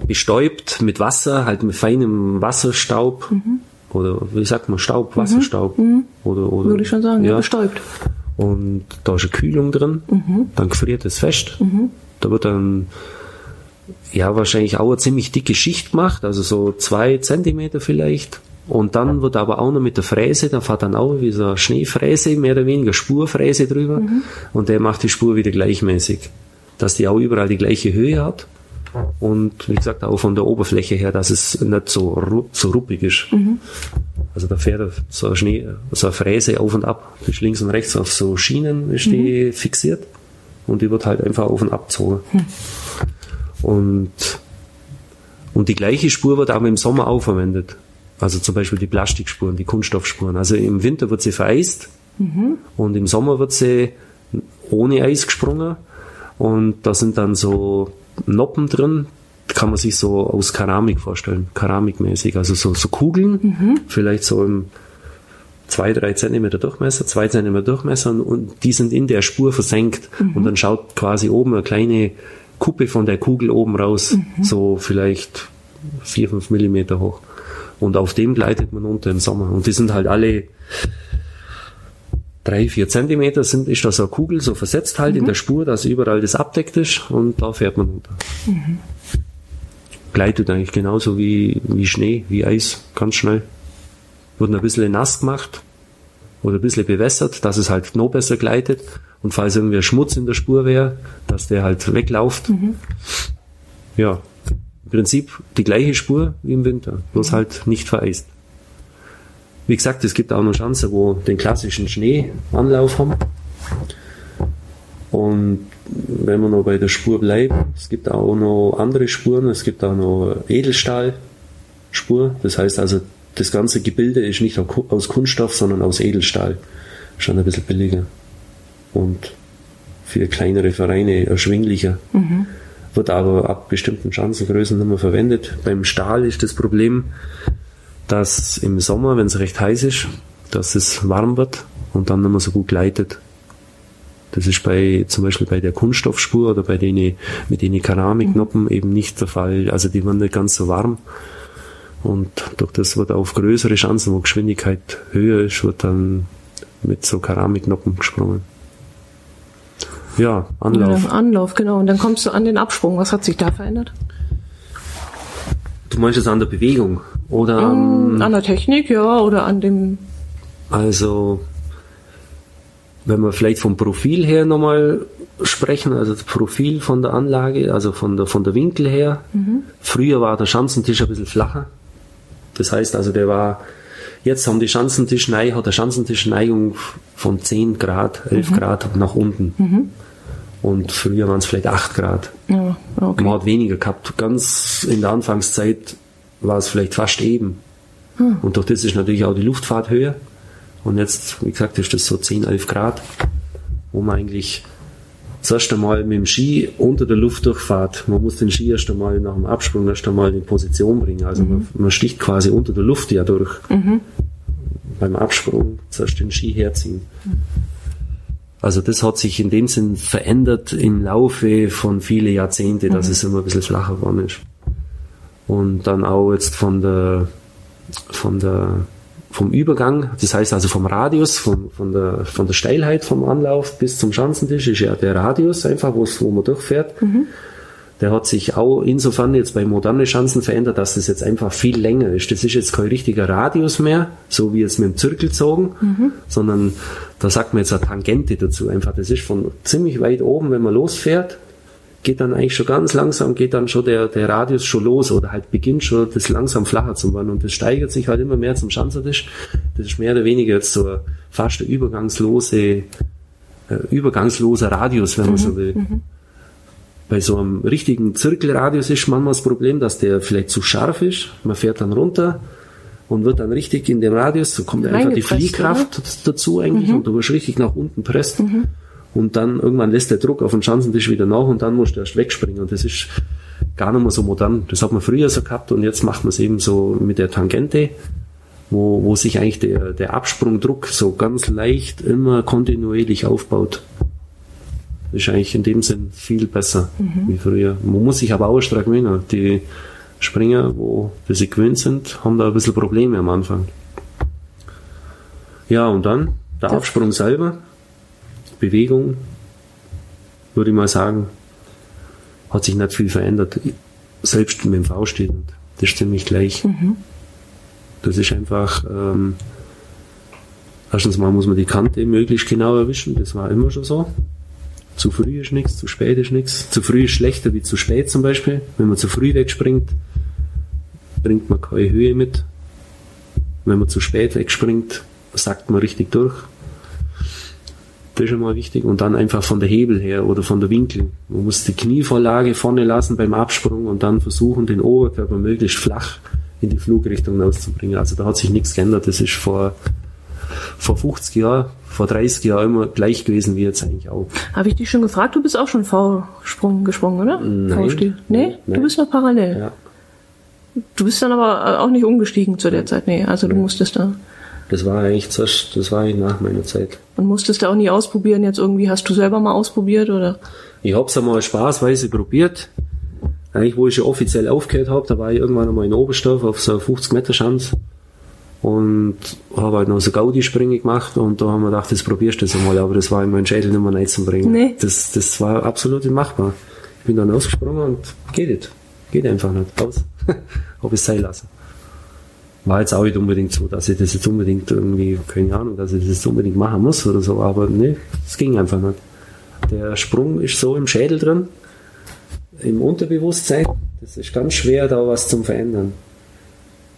bestäubt mit Wasser, halt mit feinem Wasserstaub. Mhm. Oder wie sagt man, Staub, mhm. Wasserstaub. Mhm. Oder, oder, Würde ich schon sagen, ja, bestäubt. Und da ist eine Kühlung drin, mhm. dann gefriert es fest. Mhm. Da wird dann ja wahrscheinlich auch eine ziemlich dicke Schicht gemacht, also so zwei Zentimeter vielleicht. Und dann wird aber auch noch mit der Fräse, da fährt dann auch wie so eine Schneefräse, mehr oder weniger Spurfräse drüber. Mhm. Und der macht die Spur wieder gleichmäßig. Dass die auch überall die gleiche Höhe hat. Und wie gesagt, auch von der Oberfläche her, dass es nicht so, so ruppig ist. Mhm. Also da fährt so eine, Schnee, so eine Fräse auf und ab. Ist links und rechts auf so Schienen ist die mhm. fixiert. Und die wird halt einfach auf und ab gezogen. Mhm. Und, und die gleiche Spur wird aber im Sommer auch verwendet. Also zum Beispiel die Plastikspuren, die Kunststoffspuren. Also im Winter wird sie vereist mhm. und im Sommer wird sie ohne Eis gesprungen. Und da sind dann so Noppen drin, kann man sich so aus Keramik vorstellen, keramikmäßig. Also so, so Kugeln, mhm. vielleicht so im zwei, drei Zentimeter Durchmesser, zwei Zentimeter Durchmesser und die sind in der Spur versenkt mhm. und dann schaut quasi oben eine kleine Kuppe von der Kugel oben raus, mhm. so vielleicht vier, fünf Millimeter hoch. Und auf dem gleitet man unter im Sommer. Und die sind halt alle drei, vier Zentimeter sind, ist da so eine Kugel so versetzt halt mhm. in der Spur, dass überall das abdeckt ist und da fährt man runter. Mhm. Gleitet eigentlich genauso wie, wie Schnee, wie Eis, ganz schnell. Wird ein bisschen nass gemacht oder ein bisschen bewässert, dass es halt noch besser gleitet. Und falls irgendwie Schmutz in der Spur wäre, dass der halt weglauft. Mhm. Ja, im Prinzip die gleiche Spur wie im Winter, bloß mhm. halt nicht vereist. Wie gesagt, es gibt auch noch Chancen, wo den klassischen Schneeanlauf haben. Und wenn wir noch bei der Spur bleiben, es gibt auch noch andere Spuren, es gibt auch noch Edelstahlspur. Das heißt also, das ganze Gebilde ist nicht aus Kunststoff, sondern aus Edelstahl. Schon ein bisschen billiger. Und für kleinere Vereine erschwinglicher. Mhm. Wird aber ab bestimmten Schanzengrößen nicht mehr verwendet. Beim Stahl ist das Problem, dass im Sommer, wenn es recht heiß ist, dass es warm wird und dann nicht mehr so gut gleitet. Das ist bei, zum Beispiel bei der Kunststoffspur oder bei denen, mit den Keramiknoppen mhm. eben nicht der Fall. Also die werden nicht ganz so warm. Und durch das wird auf größere Chancen, wo Geschwindigkeit höher ist, wird dann mit so Keramiknoppen gesprungen. Ja, Anlauf. Ja, Anlauf, genau. Und dann kommst du an den Absprung. Was hat sich da verändert? Du meinst jetzt an der Bewegung oder an, an der Technik, ja, oder an dem. Also, wenn wir vielleicht vom Profil her nochmal sprechen, also das Profil von der Anlage, also von der, von der Winkel her. Mhm. Früher war der Schanzentisch ein bisschen flacher. Das heißt also, der war, jetzt haben die Schanzentischneigung, hat der Schanzentischneigung von 10 Grad, 11 mhm. Grad nach unten. Mhm. Und früher waren es vielleicht 8 Grad. Ja, okay. Man hat weniger gehabt. Ganz in der Anfangszeit war es vielleicht fast eben. Hm. Und durch das ist natürlich auch die Luftfahrt höher. Und jetzt, wie gesagt, ist das so 10, 11 Grad, wo man eigentlich zuerst einmal mit dem Ski unter der Luft durchfahrt. Man muss den Ski erst einmal nach dem Absprung erst einmal in Position bringen. Also mhm. man, man, sticht quasi unter der Luft ja durch. Mhm. Beim Absprung zuerst den Ski herziehen. Mhm. Also das hat sich in dem Sinn verändert im Laufe von viele Jahrzehnte, dass mhm. es immer ein bisschen flacher geworden ist. Und dann auch jetzt von der, von der, vom Übergang, das heißt also vom Radius, von, von, der, von der Steilheit vom Anlauf bis zum Schanzentisch ist ja der Radius einfach, wo man durchfährt. Mhm. Der hat sich auch insofern jetzt bei modernen Schanzen verändert, dass das jetzt einfach viel länger ist. Das ist jetzt kein richtiger Radius mehr, so wie jetzt mit dem Zirkel gezogen, mhm. sondern da sagt man jetzt eine Tangente dazu einfach. Das ist von ziemlich weit oben, wenn man losfährt, geht dann eigentlich schon ganz langsam, geht dann schon der, der Radius schon los oder halt beginnt schon das langsam flacher zu werden und das steigert sich halt immer mehr zum Schanzertisch. Das ist mehr oder weniger jetzt so fast der übergangslose, äh, übergangsloser Radius, wenn man mhm. so will. Mhm. Bei so einem richtigen Zirkelradius ist manchmal das Problem, dass der vielleicht zu scharf ist. Man fährt dann runter und wird dann richtig in den Radius, so kommt einfach die Fliehkraft dazu eigentlich und du wirst richtig nach unten presst. Und dann irgendwann lässt der Druck auf den Schanzentisch wieder nach und dann musst du erst wegspringen. Und das ist gar nicht mehr so modern. Das hat man früher so gehabt und jetzt macht man es eben so mit der Tangente, wo, wo sich eigentlich der, der Absprungdruck so ganz leicht immer kontinuierlich aufbaut. Das ist eigentlich in dem Sinn viel besser wie früher. Man muss sich aber auch stark gewöhnen. Die Springer, wo die sich gewöhnt sind, haben da ein bisschen Probleme am Anfang. Ja, und dann der Absprung selber, Bewegung, würde ich mal sagen, hat sich nicht viel verändert. Selbst mit dem V-Stil. Das ist ziemlich gleich. Das ist einfach, ähm, erstens mal muss man die Kante möglichst genau erwischen. Das war immer schon so. Zu früh ist nichts, zu spät ist nichts. Zu früh ist schlechter wie zu spät zum Beispiel. Wenn man zu früh wegspringt, bringt man keine Höhe mit. Wenn man zu spät wegspringt, sackt man richtig durch. Das ist schon mal wichtig. Und dann einfach von der Hebel her oder von der Winkel. Man muss die Knievorlage vorne lassen beim Absprung und dann versuchen, den Oberkörper möglichst flach in die Flugrichtung rauszubringen. Also da hat sich nichts geändert. Das ist vor, vor 50 Jahren, vor 30 Jahren immer gleich gewesen wie jetzt eigentlich auch. Habe ich dich schon gefragt? Du bist auch schon V-Sprung gesprungen, oder? Nein. V-Stil. Nee? Nein. Du bist noch parallel. Ja. Du bist dann aber auch nicht umgestiegen zu der Zeit. Nee, also du musstest da. Das war eigentlich zuerst, das war eigentlich nach meiner Zeit. Und musstest da auch nie ausprobieren. Jetzt irgendwie hast du selber mal ausprobiert oder? Ich hab's einmal spaßweise probiert. Eigentlich, wo ich schon offiziell aufgehört habe, da war ich irgendwann einmal in Oberstdorf auf so einer 50 Meter Schanze und habe halt noch so Gaudi-Sprünge gemacht und da haben wir gedacht, das probierst du jetzt einmal, aber das war in meinen Schädel nicht mehr reinzubringen. Nee. Das, das war absolut nicht machbar. Ich bin dann ausgesprungen und geht nicht. Geht einfach nicht. Aus. (laughs) habe ich sein lassen. War jetzt auch nicht unbedingt so, dass ich das jetzt unbedingt irgendwie, keine Ahnung, dass ich das jetzt unbedingt machen muss oder so, aber nee, es ging einfach nicht. Der Sprung ist so im Schädel drin, im Unterbewusstsein, das ist ganz schwer, da was zum Verändern.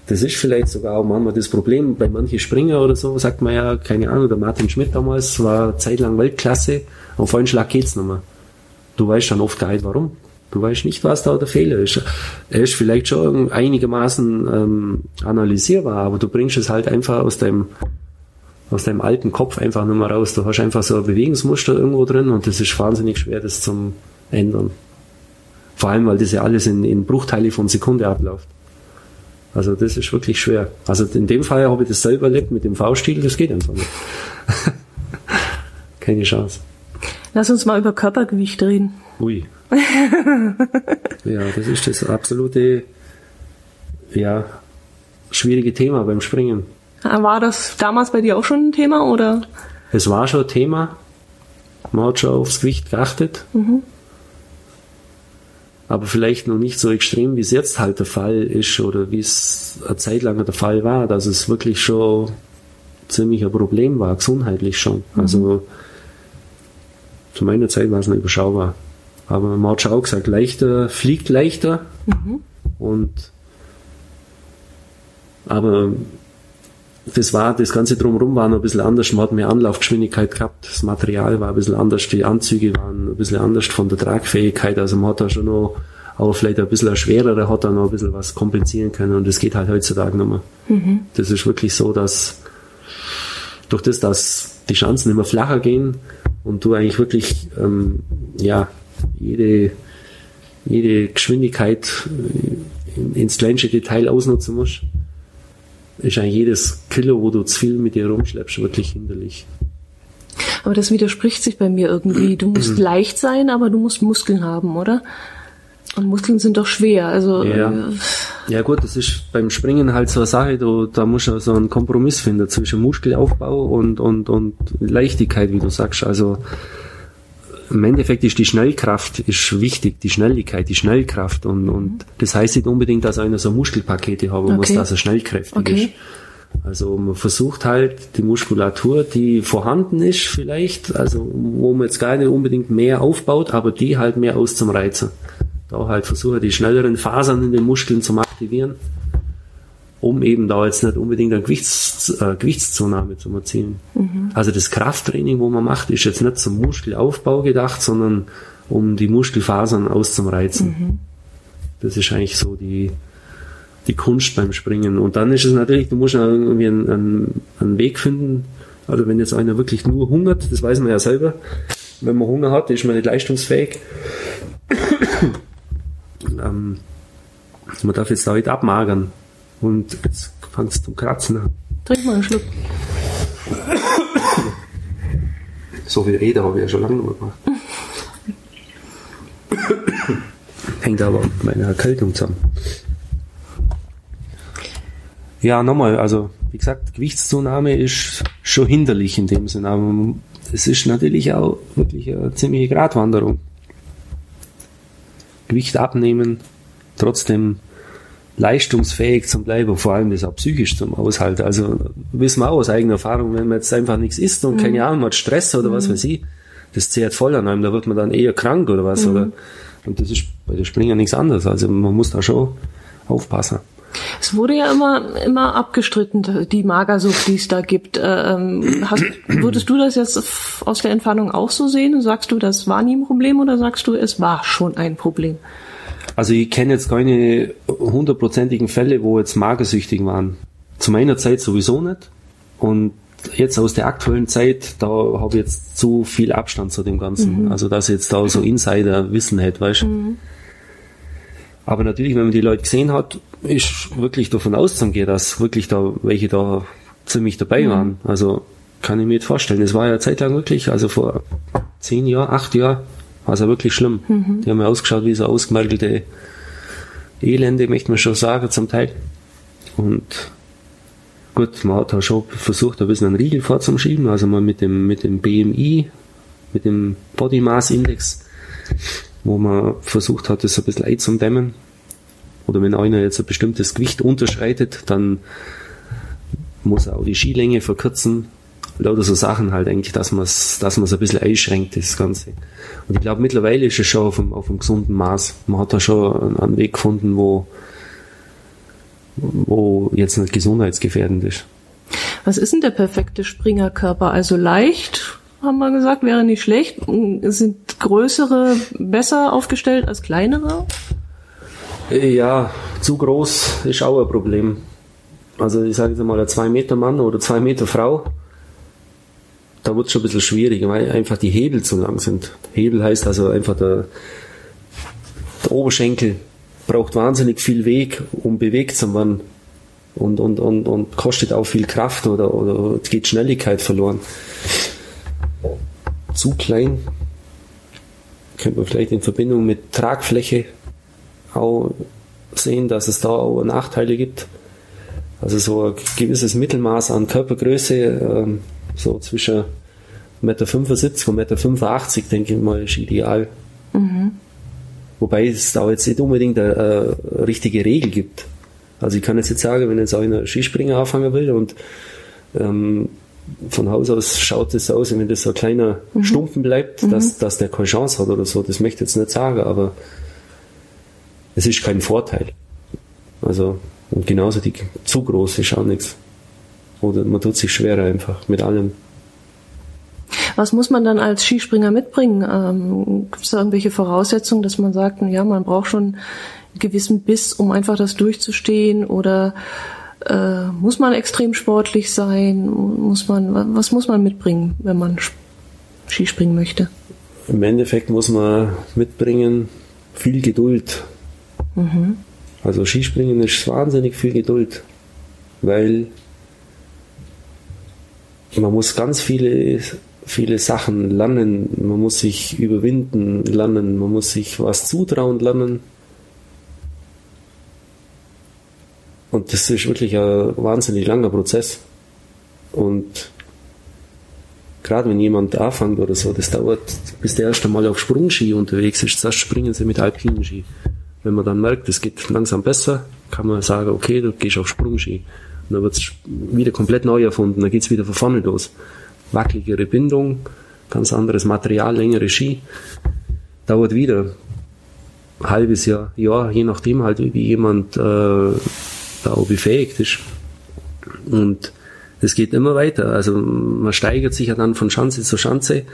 Das ist vielleicht sogar auch manchmal das Problem bei manchen Springer oder so, sagt man ja, keine Ahnung, der Martin Schmidt damals war zeitlang Weltklasse, auf einen Schlag geht's nicht mehr. Du weißt dann oft gar nicht warum. Du weißt nicht, was da der Fehler ist. Er ist vielleicht schon einigermaßen ähm, analysierbar, aber du bringst es halt einfach aus deinem aus deinem alten Kopf einfach nicht mehr raus. Du hast einfach so ein Bewegungsmuster irgendwo drin und das ist wahnsinnig schwer, das zum ändern. Vor allem, weil das ja alles in, in Bruchteile von Sekunde abläuft. Also das ist wirklich schwer. Also in dem Fall habe ich das selber erlebt mit dem V-Stil, das geht einfach nicht. (laughs) Keine Chance. Lass uns mal über Körpergewicht reden. Ui. Ja, das ist das absolute, ja, schwierige Thema beim Springen. War das damals bei dir auch schon ein Thema oder? Es war schon ein Thema. Man hat schon aufs Gewicht geachtet. Aber vielleicht noch nicht so extrem, wie es jetzt halt der Fall ist oder wie es eine Zeit lang der Fall war, dass es wirklich schon ziemlich ein Problem war, gesundheitlich schon. Also zu meiner Zeit war es noch überschaubar. Aber man hat schon auch gesagt, leichter, fliegt leichter. Und aber das war, das Ganze drumherum war noch ein bisschen anders. Man hat mehr Anlaufgeschwindigkeit gehabt. Das Material war ein bisschen anders. Die Anzüge waren ein bisschen anders von der Tragfähigkeit. Also man hat da schon noch, aber vielleicht ein bisschen ein schwerere hat da noch ein bisschen was kompensieren können. Und das geht halt heutzutage nicht mehr. Das ist wirklich so, dass durch das, dass die Chancen immer flacher gehen und du eigentlich wirklich, ähm, ja, jede, jede Geschwindigkeit äh, ins kleinste Detail ausnutzen musst, ist eigentlich jedes Kilo, wo du zu viel mit dir rumschleppst, wirklich hinderlich. Aber das widerspricht sich bei mir irgendwie. Du musst leicht sein, aber du musst Muskeln haben, oder? Und Muskeln sind doch schwer. Also Ja. äh, Ja gut, das ist beim Springen halt so eine Sache, du, da musst du so einen Kompromiss finden zwischen Muskelaufbau und, und, und Leichtigkeit, wie du sagst. Also im Endeffekt ist die Schnellkraft ist wichtig, die Schnelligkeit, die Schnellkraft und, und das heißt nicht unbedingt, dass einer so Muskelpakete haben muss, Okay. dass er schnellkräftig Okay. ist. Also man versucht halt die Muskulatur, die vorhanden ist vielleicht, also wo man jetzt gar nicht unbedingt mehr aufbaut, aber die halt mehr auszureizen. Da halt versuche die schnelleren Fasern in den Muskeln zu aktivieren, um eben da jetzt nicht unbedingt eine Gewichts, äh, Gewichtszunahme zu erzielen. Also das Krafttraining, wo man macht, ist jetzt nicht zum Muskelaufbau gedacht, sondern um die Muskelfasern auszureizen. Das ist eigentlich so die, die Kunst beim Springen. Und dann ist es natürlich, du musst irgendwie einen, einen, einen Weg finden. Also wenn jetzt einer wirklich nur hungert, das weiß man ja selber, wenn man Hunger hat, ist man nicht leistungsfähig. (coughs) ähm, man darf jetzt da nicht abmagern. Und jetzt fängt es zum Kratzen an. Trink mal einen Schluck. So viel Rede habe ich ja schon lange nicht mehr gemacht. Hängt aber mit meiner Erkältung zusammen. Ja, nochmal, also wie gesagt, Gewichtszunahme ist schon hinderlich in dem Sinne, aber es ist natürlich auch wirklich eine ziemliche Gratwanderung. Gewicht abnehmen, trotzdem leistungsfähig zum Bleiben, vor allem das auch psychisch zum Aushalten. Also wissen wir auch aus eigener Erfahrung, wenn man jetzt einfach nichts isst und mhm. keine Ahnung hat, Stress oder mhm. was weiß ich, das zehrt voll an einem, da wird man dann eher krank oder was. Mhm. Oder, und das ist bei der Springer nichts anderes. Also man muss da schon aufpassen. Es wurde ja immer, immer abgestritten, die Magersucht, die es da gibt. Äh, ähm, hast, würdest du das jetzt aus der Entfernung auch so sehen? Sagst du, das war nie ein Problem oder sagst du, es war schon ein Problem? Also ich kenne jetzt keine hundertprozentigen Fälle, wo jetzt magersüchtig waren. Zu meiner Zeit sowieso nicht. Und jetzt aus der aktuellen Zeit, da habe ich jetzt zu viel Abstand zu dem Ganzen. Mhm. Also dass ich jetzt da so Insider-Wissen hätte, weißt du. Mhm. Aber natürlich, wenn man die Leute gesehen hat, ist wirklich davon auszugehen, dass wirklich da welche da ziemlich dabei mhm. waren. Also kann ich mir nicht vorstellen. Es war ja zeitlang wirklich, also vor zehn Jahren, acht Jahren, ja wirklich schlimm. Mhm. Die haben ja ausgeschaut wie so ausgemergelte Elende, möchte man schon sagen, zum Teil. Und gut, man hat auch schon versucht, ein bisschen einen Riegel vorzuschieben, also mal mit dem, mit dem BMI, mit dem Body Mass Index, wo man versucht hat, das ein bisschen einzudämmen. Oder wenn einer jetzt ein bestimmtes Gewicht unterschreitet, dann muss er auch die Skilänge verkürzen. Lauter so Sachen halt eigentlich, dass man es dass man's ein bisschen einschränkt, das Ganze. Und ich glaube, mittlerweile ist es schon auf einem, auf einem gesunden Maß. Man hat da schon einen Weg gefunden, wo, wo jetzt nicht gesundheitsgefährdend ist. Was ist denn der perfekte Springerkörper? Also leicht, haben wir gesagt, wäre nicht schlecht. Sind größere besser aufgestellt als kleinere? Ja, zu groß ist auch ein Problem. Also ich sage jetzt mal, ein 2 Meter Mann oder 2 Meter Frau, da wird es schon ein bisschen schwierig, weil einfach die Hebel zu lang sind. Hebel heißt also einfach der, der Oberschenkel braucht wahnsinnig viel Weg, um bewegt zu werden. Und, und, und, und kostet auch viel Kraft oder, oder geht Schnelligkeit verloren. Zu klein könnte man vielleicht in Verbindung mit Tragfläche auch sehen, dass es da auch Nachteile gibt. Also so ein gewisses Mittelmaß an Körpergröße, ähm, so zwischen 1,75 Meter und 1,85 Meter, denke ich mal, ist ideal. Mhm. Wobei es da jetzt nicht unbedingt eine, eine, richtige Regel gibt. Also ich kann jetzt nicht sagen, wenn jetzt einer Skispringer anfangen will und ähm, von Haus aus schaut es aus, wenn das so ein kleiner mhm. Stumpen bleibt, mhm. dass, dass der keine Chance hat oder so. Das möchte ich jetzt nicht sagen, aber es ist kein Vorteil. Also, und genauso die zu groß ist auch nichts. Oder man tut sich schwerer einfach mit allem. Was muss man dann als Skispringer mitbringen? Ähm, Gibt es da irgendwelche Voraussetzungen, dass man sagt, ja, man braucht schon einen gewissen Biss, um einfach das durchzustehen? Oder äh, muss man extrem sportlich sein? Muss man, was muss man mitbringen, wenn man Skispringen möchte? Im Endeffekt muss man mitbringen viel Geduld. Mhm. Also Skispringen ist wahnsinnig viel Geduld, weil man muss ganz viele, viele Sachen lernen, man muss sich überwinden lernen, man muss sich was zutrauen lernen. Und das ist wirklich ein wahnsinnig langer Prozess. Und gerade wenn jemand anfängt oder so, das dauert, bis der erste Mal auf Sprungski unterwegs ist. Zuerst springen sie mit alpinen Ski. Wenn man dann merkt, es geht langsam besser, kann man sagen, okay, du gehst auf Sprungski. Dann wird es wieder komplett neu erfunden, dann geht es wieder von vorne los. Wackeligere Bindung, ganz anderes Material, längere Ski. Dauert wieder ein halbes Jahr, Jahr, je nachdem halt, wie jemand äh, da befähigt ist. Und es geht immer weiter. Also man steigert sich ja dann von Schanze zu Schanze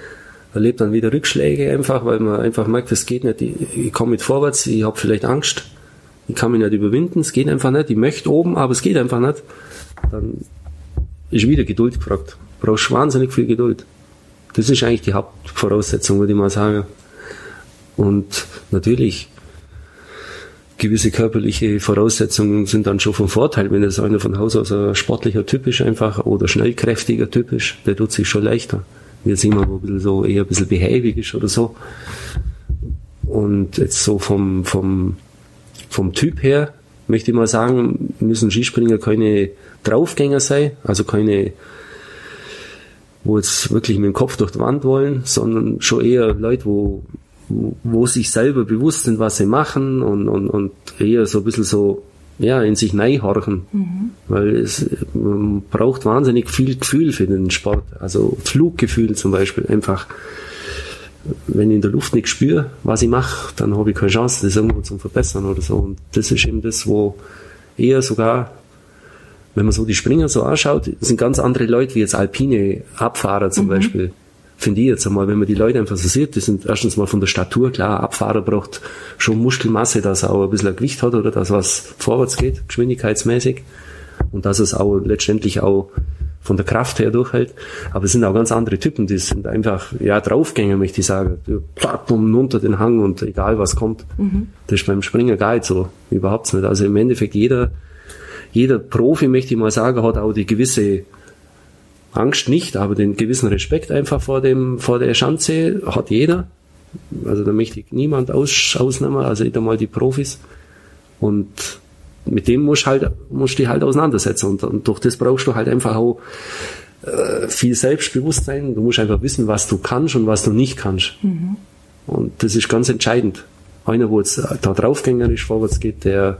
erlebt dann wieder Rückschläge einfach, weil man einfach merkt, es geht nicht, ich, ich komme mit vorwärts, ich habe vielleicht Angst ich kann mich nicht überwinden, es geht einfach nicht, ich möchte oben, aber es geht einfach nicht, dann ist wieder Geduld gefragt. Du brauchst wahnsinnig viel Geduld. Das ist eigentlich die Hauptvoraussetzung, würde ich mal sagen. Und natürlich, gewisse körperliche Voraussetzungen sind dann schon von Vorteil, wenn es einer von Haus aus ein sportlicher Typ ist einfach oder schnellkräftiger Typ ist, der tut sich schon leichter. Wir sind immer ein bisschen so eher ein bisschen behäbig ist oder so. Und jetzt so vom, vom, vom Typ her möchte ich mal sagen, müssen Skispringer keine Draufgänger sein, also keine, wo jetzt wirklich mit dem Kopf durch die Wand wollen, sondern schon eher Leute, wo, wo, sich selber bewusst sind, was sie machen und, und, und eher so ein bisschen so, ja, in sich neighorchen. Mhm. Weil es, man braucht wahnsinnig viel Gefühl für den Sport. Also Fluggefühl zum Beispiel. Einfach, wenn ich in der Luft nicht spüre, was ich mache, dann habe ich keine Chance, das irgendwo zu verbessern oder so. Und das ist eben das, wo eher sogar, wenn man so die Springer so anschaut, sind ganz andere Leute wie jetzt alpine Abfahrer zum mhm. Beispiel. Finde ich jetzt einmal, wenn man die Leute einfach so sieht, die sind erstens mal von der Statur, klar, Abfahrer braucht schon Muskelmasse, dass er auch ein bisschen ein Gewicht hat oder dass was vorwärts geht, geschwindigkeitsmäßig. Und dass es auch letztendlich auch von der Kraft her durchhält. Aber es sind auch ganz andere Typen, die sind einfach, ja, Draufgänger, möchte ich sagen. Platt und unter den Hang und egal was kommt. Mhm. Das ist beim Springer gar nicht so. Überhaupt nicht. Also im Endeffekt jeder, jeder Profi, möchte ich mal sagen, hat auch die gewisse Angst nicht, aber den gewissen Respekt einfach vor dem, vor der Schanze hat jeder. Also da möchte ich niemand aus, ausnehmen, also nicht einmal die Profis. Und mit dem musst halt, musst du dich halt auseinandersetzen. Und, und durch das brauchst du halt einfach auch äh, viel Selbstbewusstsein. Du musst einfach wissen, was du kannst und was du nicht kannst. Mhm. Und das ist ganz entscheidend. Einer, wo jetzt da draufgängerisch vorwärts geht, der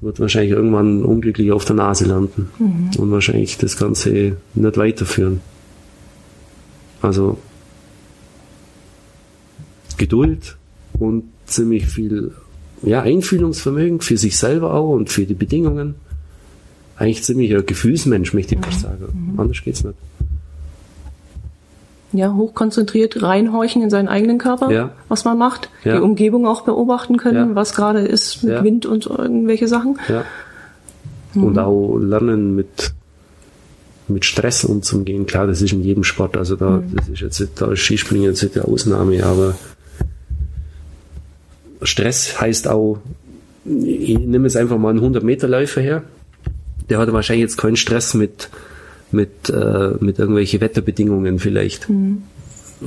wird wahrscheinlich irgendwann unglücklich auf der Nase landen mhm. und wahrscheinlich das Ganze nicht weiterführen. Also Geduld und ziemlich viel ja, Einfühlungsvermögen für sich selber auch und für die Bedingungen. Eigentlich ziemlich ein Gefühlsmensch, möchte ich fast mhm. sagen. Mhm. Anders geht's nicht. Ja, hochkonzentriert reinhorchen in seinen eigenen Körper, ja. was man macht, ja. die Umgebung auch beobachten können, ja. was gerade ist mit Wind und irgendwelche Sachen. Ja. Mhm. Und auch lernen mit mit Stress umzugehen. Klar, das ist in jedem Sport. Also da, mhm. das ist jetzt, da ist Skispringen jetzt die Ausnahme, aber Stress heißt auch, ich nehme jetzt einfach mal einen 100 Meter Läufer her. Der hat wahrscheinlich jetzt keinen Stress mit, mit, äh, mit irgendwelchen Wetterbedingungen vielleicht. Mhm.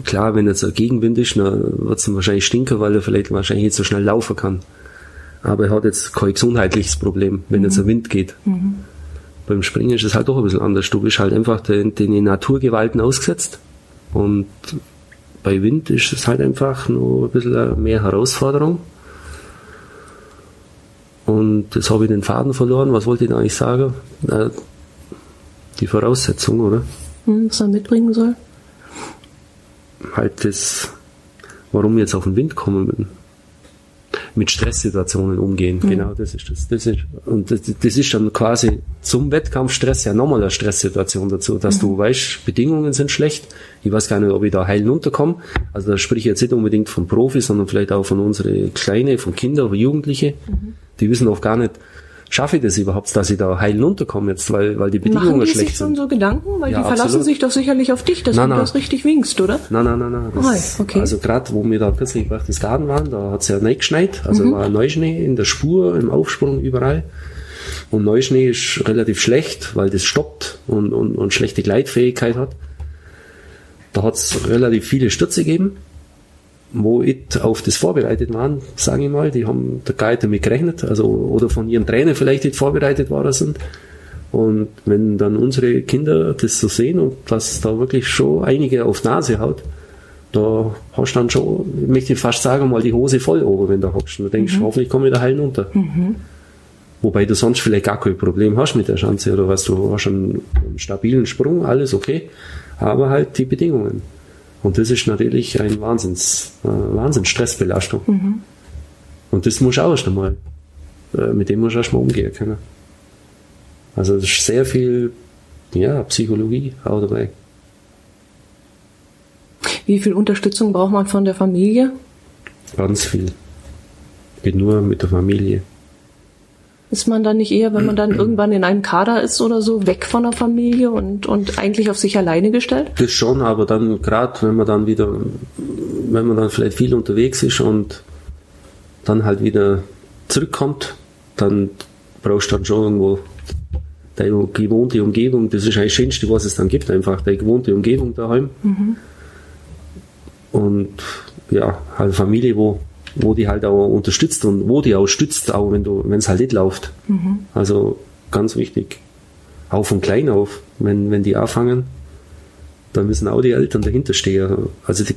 Klar, wenn jetzt ein Gegenwind ist, dann wird es wahrscheinlich stinken, weil er vielleicht wahrscheinlich nicht so schnell laufen kann. Aber er hat jetzt kein gesundheitliches Problem, wenn mhm. jetzt ein Wind geht. Mhm. Beim Springen ist es halt doch ein bisschen anders. Du bist halt einfach den, den Naturgewalten ausgesetzt. Und bei Wind ist es halt einfach nur ein bisschen mehr Herausforderung. Und jetzt habe ich den Faden verloren. Was wollte ich eigentlich sagen? Die Voraussetzung, oder? Hm, was er mitbringen soll? Halt das, warum ich jetzt auf den Wind kommen bin mit Stresssituationen umgehen. Mhm. Genau, das ist das. das ist, und das, das ist dann quasi zum Wettkampfstress ja nochmal eine Stresssituation dazu, dass mhm. du weißt, Bedingungen sind schlecht. Ich weiß gar nicht, ob ich da heil runterkomme. Also da spreche ich jetzt nicht unbedingt von Profis, sondern vielleicht auch von unseren Kleinen, von Kindern oder Jugendlichen. Mhm. Die wissen oft gar nicht, schaffe ich das überhaupt, dass ich da heil runterkomme jetzt, weil, weil die Bedingungen Machen die schlecht sich sind. so Gedanken? Weil ja, die verlassen absolut. sich doch sicherlich auf dich, dass nein, du nein. das richtig winkst, oder? Nein, nein, nein, nein. Das, oh, okay. Also gerade, wo wir da kürzlich bei das Garten waren, da hat's ja nicht geschneit, also mhm. war Neuschnee in der Spur, im Aufsprung überall. Und Neuschnee ist relativ schlecht, weil das stoppt und, und, und schlechte Gleitfähigkeit hat. Da hat's relativ viele Stürze gegeben wo ich auf das vorbereitet waren, sage ich mal, die haben da gar nicht damit gerechnet, also oder von ihren Trainer vielleicht nicht vorbereitet worden sind. Und wenn dann unsere Kinder das so sehen und dass da wirklich schon einige auf Nase haut, da hast du dann schon, ich möchte fast sagen, mal die Hose voll oben, wenn du hockst. Und du denkst, mhm. hoffentlich komme ich da heil runter. Mhm. Wobei du sonst vielleicht gar kein Problem hast mit der Schanze oder was, du hast einen stabilen Sprung, alles okay, aber halt die Bedingungen. Und das ist natürlich ein Wahnsinns, äh, Wahnsinns Stressbelastung. Mhm. Und das muss auch erst einmal, äh, mit dem muss du erstmal umgehen können. Also das ist sehr viel, ja, Psychologie auch dabei. Wie viel Unterstützung braucht man von der Familie? Ganz viel. geht nur mit der Familie. Ist man dann nicht eher, wenn man dann irgendwann in einem Kader ist oder so, weg von der Familie und, und eigentlich auf sich alleine gestellt? Das schon, aber dann gerade, wenn man dann wieder, wenn man dann vielleicht viel unterwegs ist und dann halt wieder zurückkommt, dann brauchst du dann schon irgendwo deine gewohnte Umgebung. Das ist eigentlich das Schönste, was es dann gibt, einfach deine gewohnte Umgebung daheim. Mhm. Und ja, halt Familie, wo wo die halt auch unterstützt und wo die auch stützt, auch wenn du, wenn es halt nicht läuft. Mhm. Also ganz wichtig. Auch von klein auf, wenn, wenn die anfangen, dann müssen auch die Eltern dahinter stehen. Also die,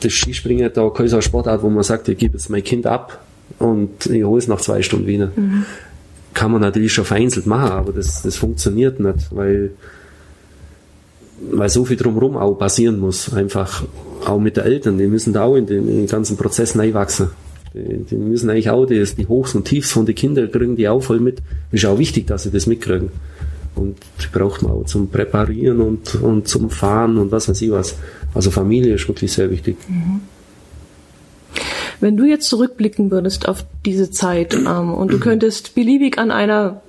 das Skispringen hat auch keine Sportart, wo man sagt, ich gebe jetzt mein Kind ab und ich hole es nach zwei Stunden wieder. Mhm. Kann man natürlich schon vereinzelt machen, aber das, das funktioniert nicht, weil, weil so viel drumherum auch passieren muss. Einfach auch mit den Eltern, die müssen da auch in den, in den ganzen Prozess wachsen. Die, die, müssen eigentlich auch die, die Hochs und Tiefs von den Kindern kriegen die auch voll mit. Ist auch wichtig, dass sie das mitkriegen. Und die braucht man auch zum Präparieren und, und zum Fahren und was weiß ich was. Also Familie ist wirklich sehr wichtig. Wenn du jetzt zurückblicken würdest auf diese Zeit ähm, und du könntest beliebig an einer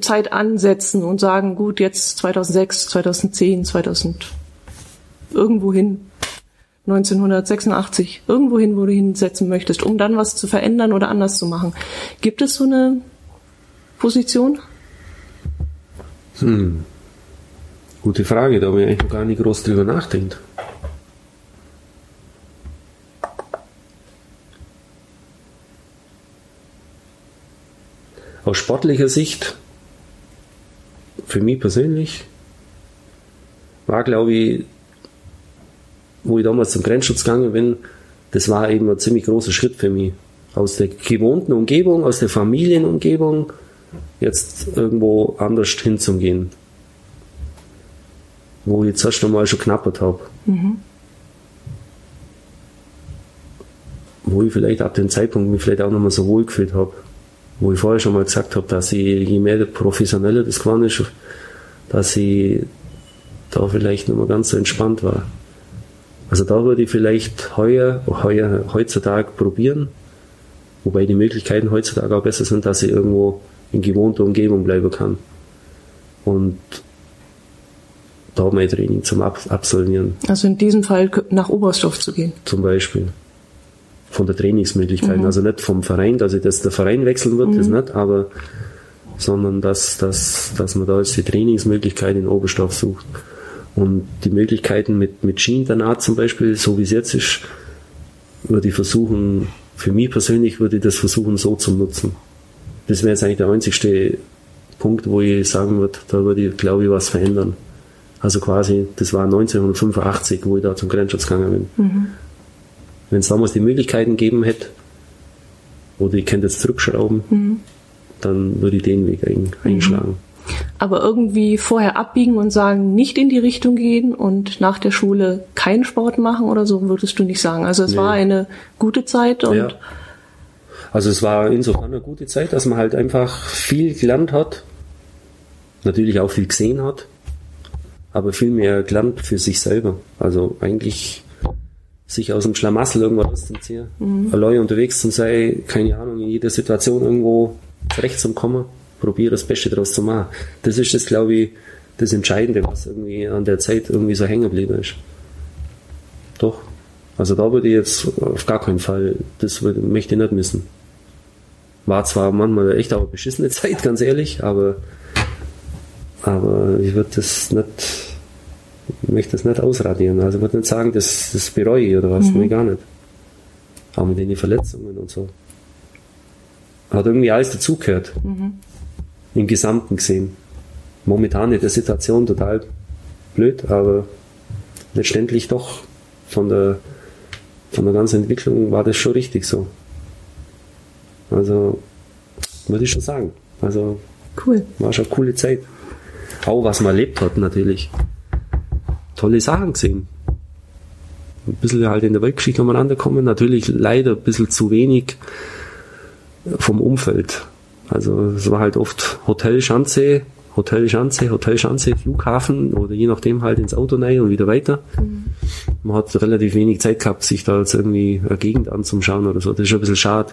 Zeit ansetzen und sagen, gut, jetzt 2006, 2010, 2000 irgendwo hin, 1986, irgendwo hin, wo du hinsetzen möchtest, um dann was zu verändern oder anders zu machen. Gibt es so eine Position? Hm. Gute Frage, da habe ich eigentlich gar nicht groß drüber nachdenkt. Aus sportlicher Sicht, für mich persönlich, war, glaube ich, wo ich damals zum Grenzschutz gegangen bin, das war eben ein ziemlich großer Schritt für mich. Aus der gewohnten Umgebung, aus der Familienumgebung, jetzt irgendwo anders hinzugehen. Wo ich jetzt erst einmal schon knappert habe. Mhm. Wo ich vielleicht ab dem Zeitpunkt mich vielleicht auch nochmal so wohl gefühlt habe. Wo ich vorher schon mal gesagt habe, dass ich, je mehr professioneller das geworden ist, dass ich da vielleicht nochmal ganz so entspannt war. Also da würde ich vielleicht heuer, heuer, heutzutage probieren, wobei die Möglichkeiten heutzutage auch besser sind, dass ich irgendwo in gewohnter Umgebung bleiben kann. Und da mein Training zum Absolvieren. Also in diesem Fall nach Oberstdorf zu gehen. Zum Beispiel. Von der Trainingsmöglichkeiten. Mhm. Also nicht vom Verein, dass ich das der Verein wechseln wird, mhm. das nicht, aber sondern dass, dass, dass man da jetzt die Trainingsmöglichkeit in Oberstdorf sucht. Und die Möglichkeiten mit, mit Skiinternat zum Beispiel, so wie es jetzt ist, würde ich versuchen, für mich persönlich würde ich das versuchen so zu nutzen. Das wäre jetzt eigentlich der einzigste Punkt, wo ich sagen würde, da würde ich, glaube ich, was verändern. Also quasi, das war 1985, wo ich da zum Grenzschutz gegangen bin. Mhm. Wenn es damals die Möglichkeiten gegeben hätte, oder ich könnte jetzt zurückschrauben, mhm. dann würde ich den Weg ein, einschlagen. Mhm aber irgendwie vorher abbiegen und sagen, nicht in die Richtung gehen und nach der Schule keinen Sport machen oder so, würdest du nicht sagen. Also es nee. war eine gute Zeit und ja. Also es war insofern eine gute Zeit, dass man halt einfach viel gelernt hat, natürlich auch viel gesehen hat, aber viel mehr gelernt für sich selber. Also eigentlich sich aus dem Schlamassel irgendwo rauszuziehen, mhm. allein unterwegs zu sein, keine Ahnung, in jeder Situation irgendwo zurecht zu kommen probiere das Beste daraus zu machen. Das ist das, glaube ich, das Entscheidende, was irgendwie an der Zeit irgendwie so hängen geblieben ist. Doch. Also da würde ich jetzt auf gar keinen Fall, das möchte ich nicht missen. War zwar manchmal echt auch eine beschissene (laughs) Zeit, ganz ehrlich, aber, aber ich würde das nicht, möchte das nicht ausradieren. Also ich würde nicht sagen, das, das bereue ich oder was, mhm. nee, gar nicht. Auch mit den Verletzungen und so. Hat irgendwie alles dazugehört. Mhm im Gesamten gesehen. Momentan in der Situation total blöd, aber letztendlich doch von der, von der ganzen Entwicklung war das schon richtig so. Also, würde ich schon sagen. Also, cool. War schon eine coole Zeit. Auch was man erlebt hat, natürlich. Tolle Sachen gesehen. Ein bisschen halt in der Weltgeschichte umeinander kommen. Natürlich leider ein bisschen zu wenig vom Umfeld. Also es war halt oft Hotel Schanze, Hotel Schanze, Hotel Schanze, Flughafen oder je nachdem halt ins Auto rein und wieder weiter. Mhm. man hat relativ wenig Zeit gehabt, sich da jetzt irgendwie eine Gegend anzuschauen oder so. Das ist schon ein bisschen schade.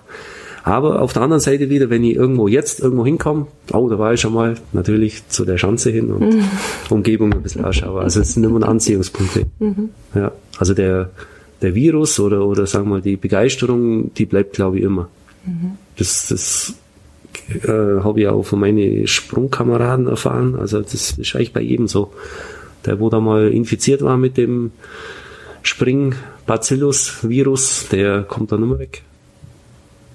Aber auf der anderen Seite wieder, wenn ich irgendwo jetzt irgendwo hinkomme, oh, da war ich schon mal natürlich zu der Schanze hin und mhm. (laughs) Umgebung ein bisschen ausschaue. Also es sind immer Anziehungspunkte. Mhm. Ja, also der, der Virus oder, oder sagen wir mal die Begeisterung, die bleibt glaube ich immer. Mhm. Das, das äh, habe ich auch von meinen Sprungkameraden erfahren. Also das ist eigentlich bei jedem so. Der, wo da mal infiziert war mit dem Spring-Bacillus-Virus, der kommt dann immer weg.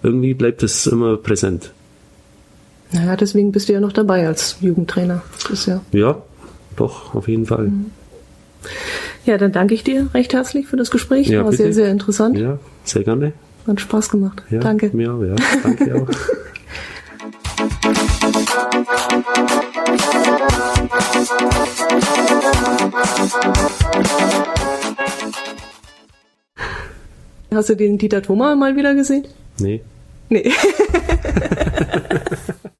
Irgendwie bleibt es immer präsent. Naja, deswegen bist du ja noch dabei als Jugendtrainer. Das ja, ja, doch, auf jeden Fall. Mhm. Ja, dann danke ich dir recht herzlich für das Gespräch. Ja, War bitte. sehr, sehr interessant. Ja, sehr gerne. Hat Spaß gemacht. Ja, danke. Mir auch, ja. Danke auch. (laughs) Hast du den Dieter Thoma mal wieder gesehen? Nee. Nee. (laughs) (laughs)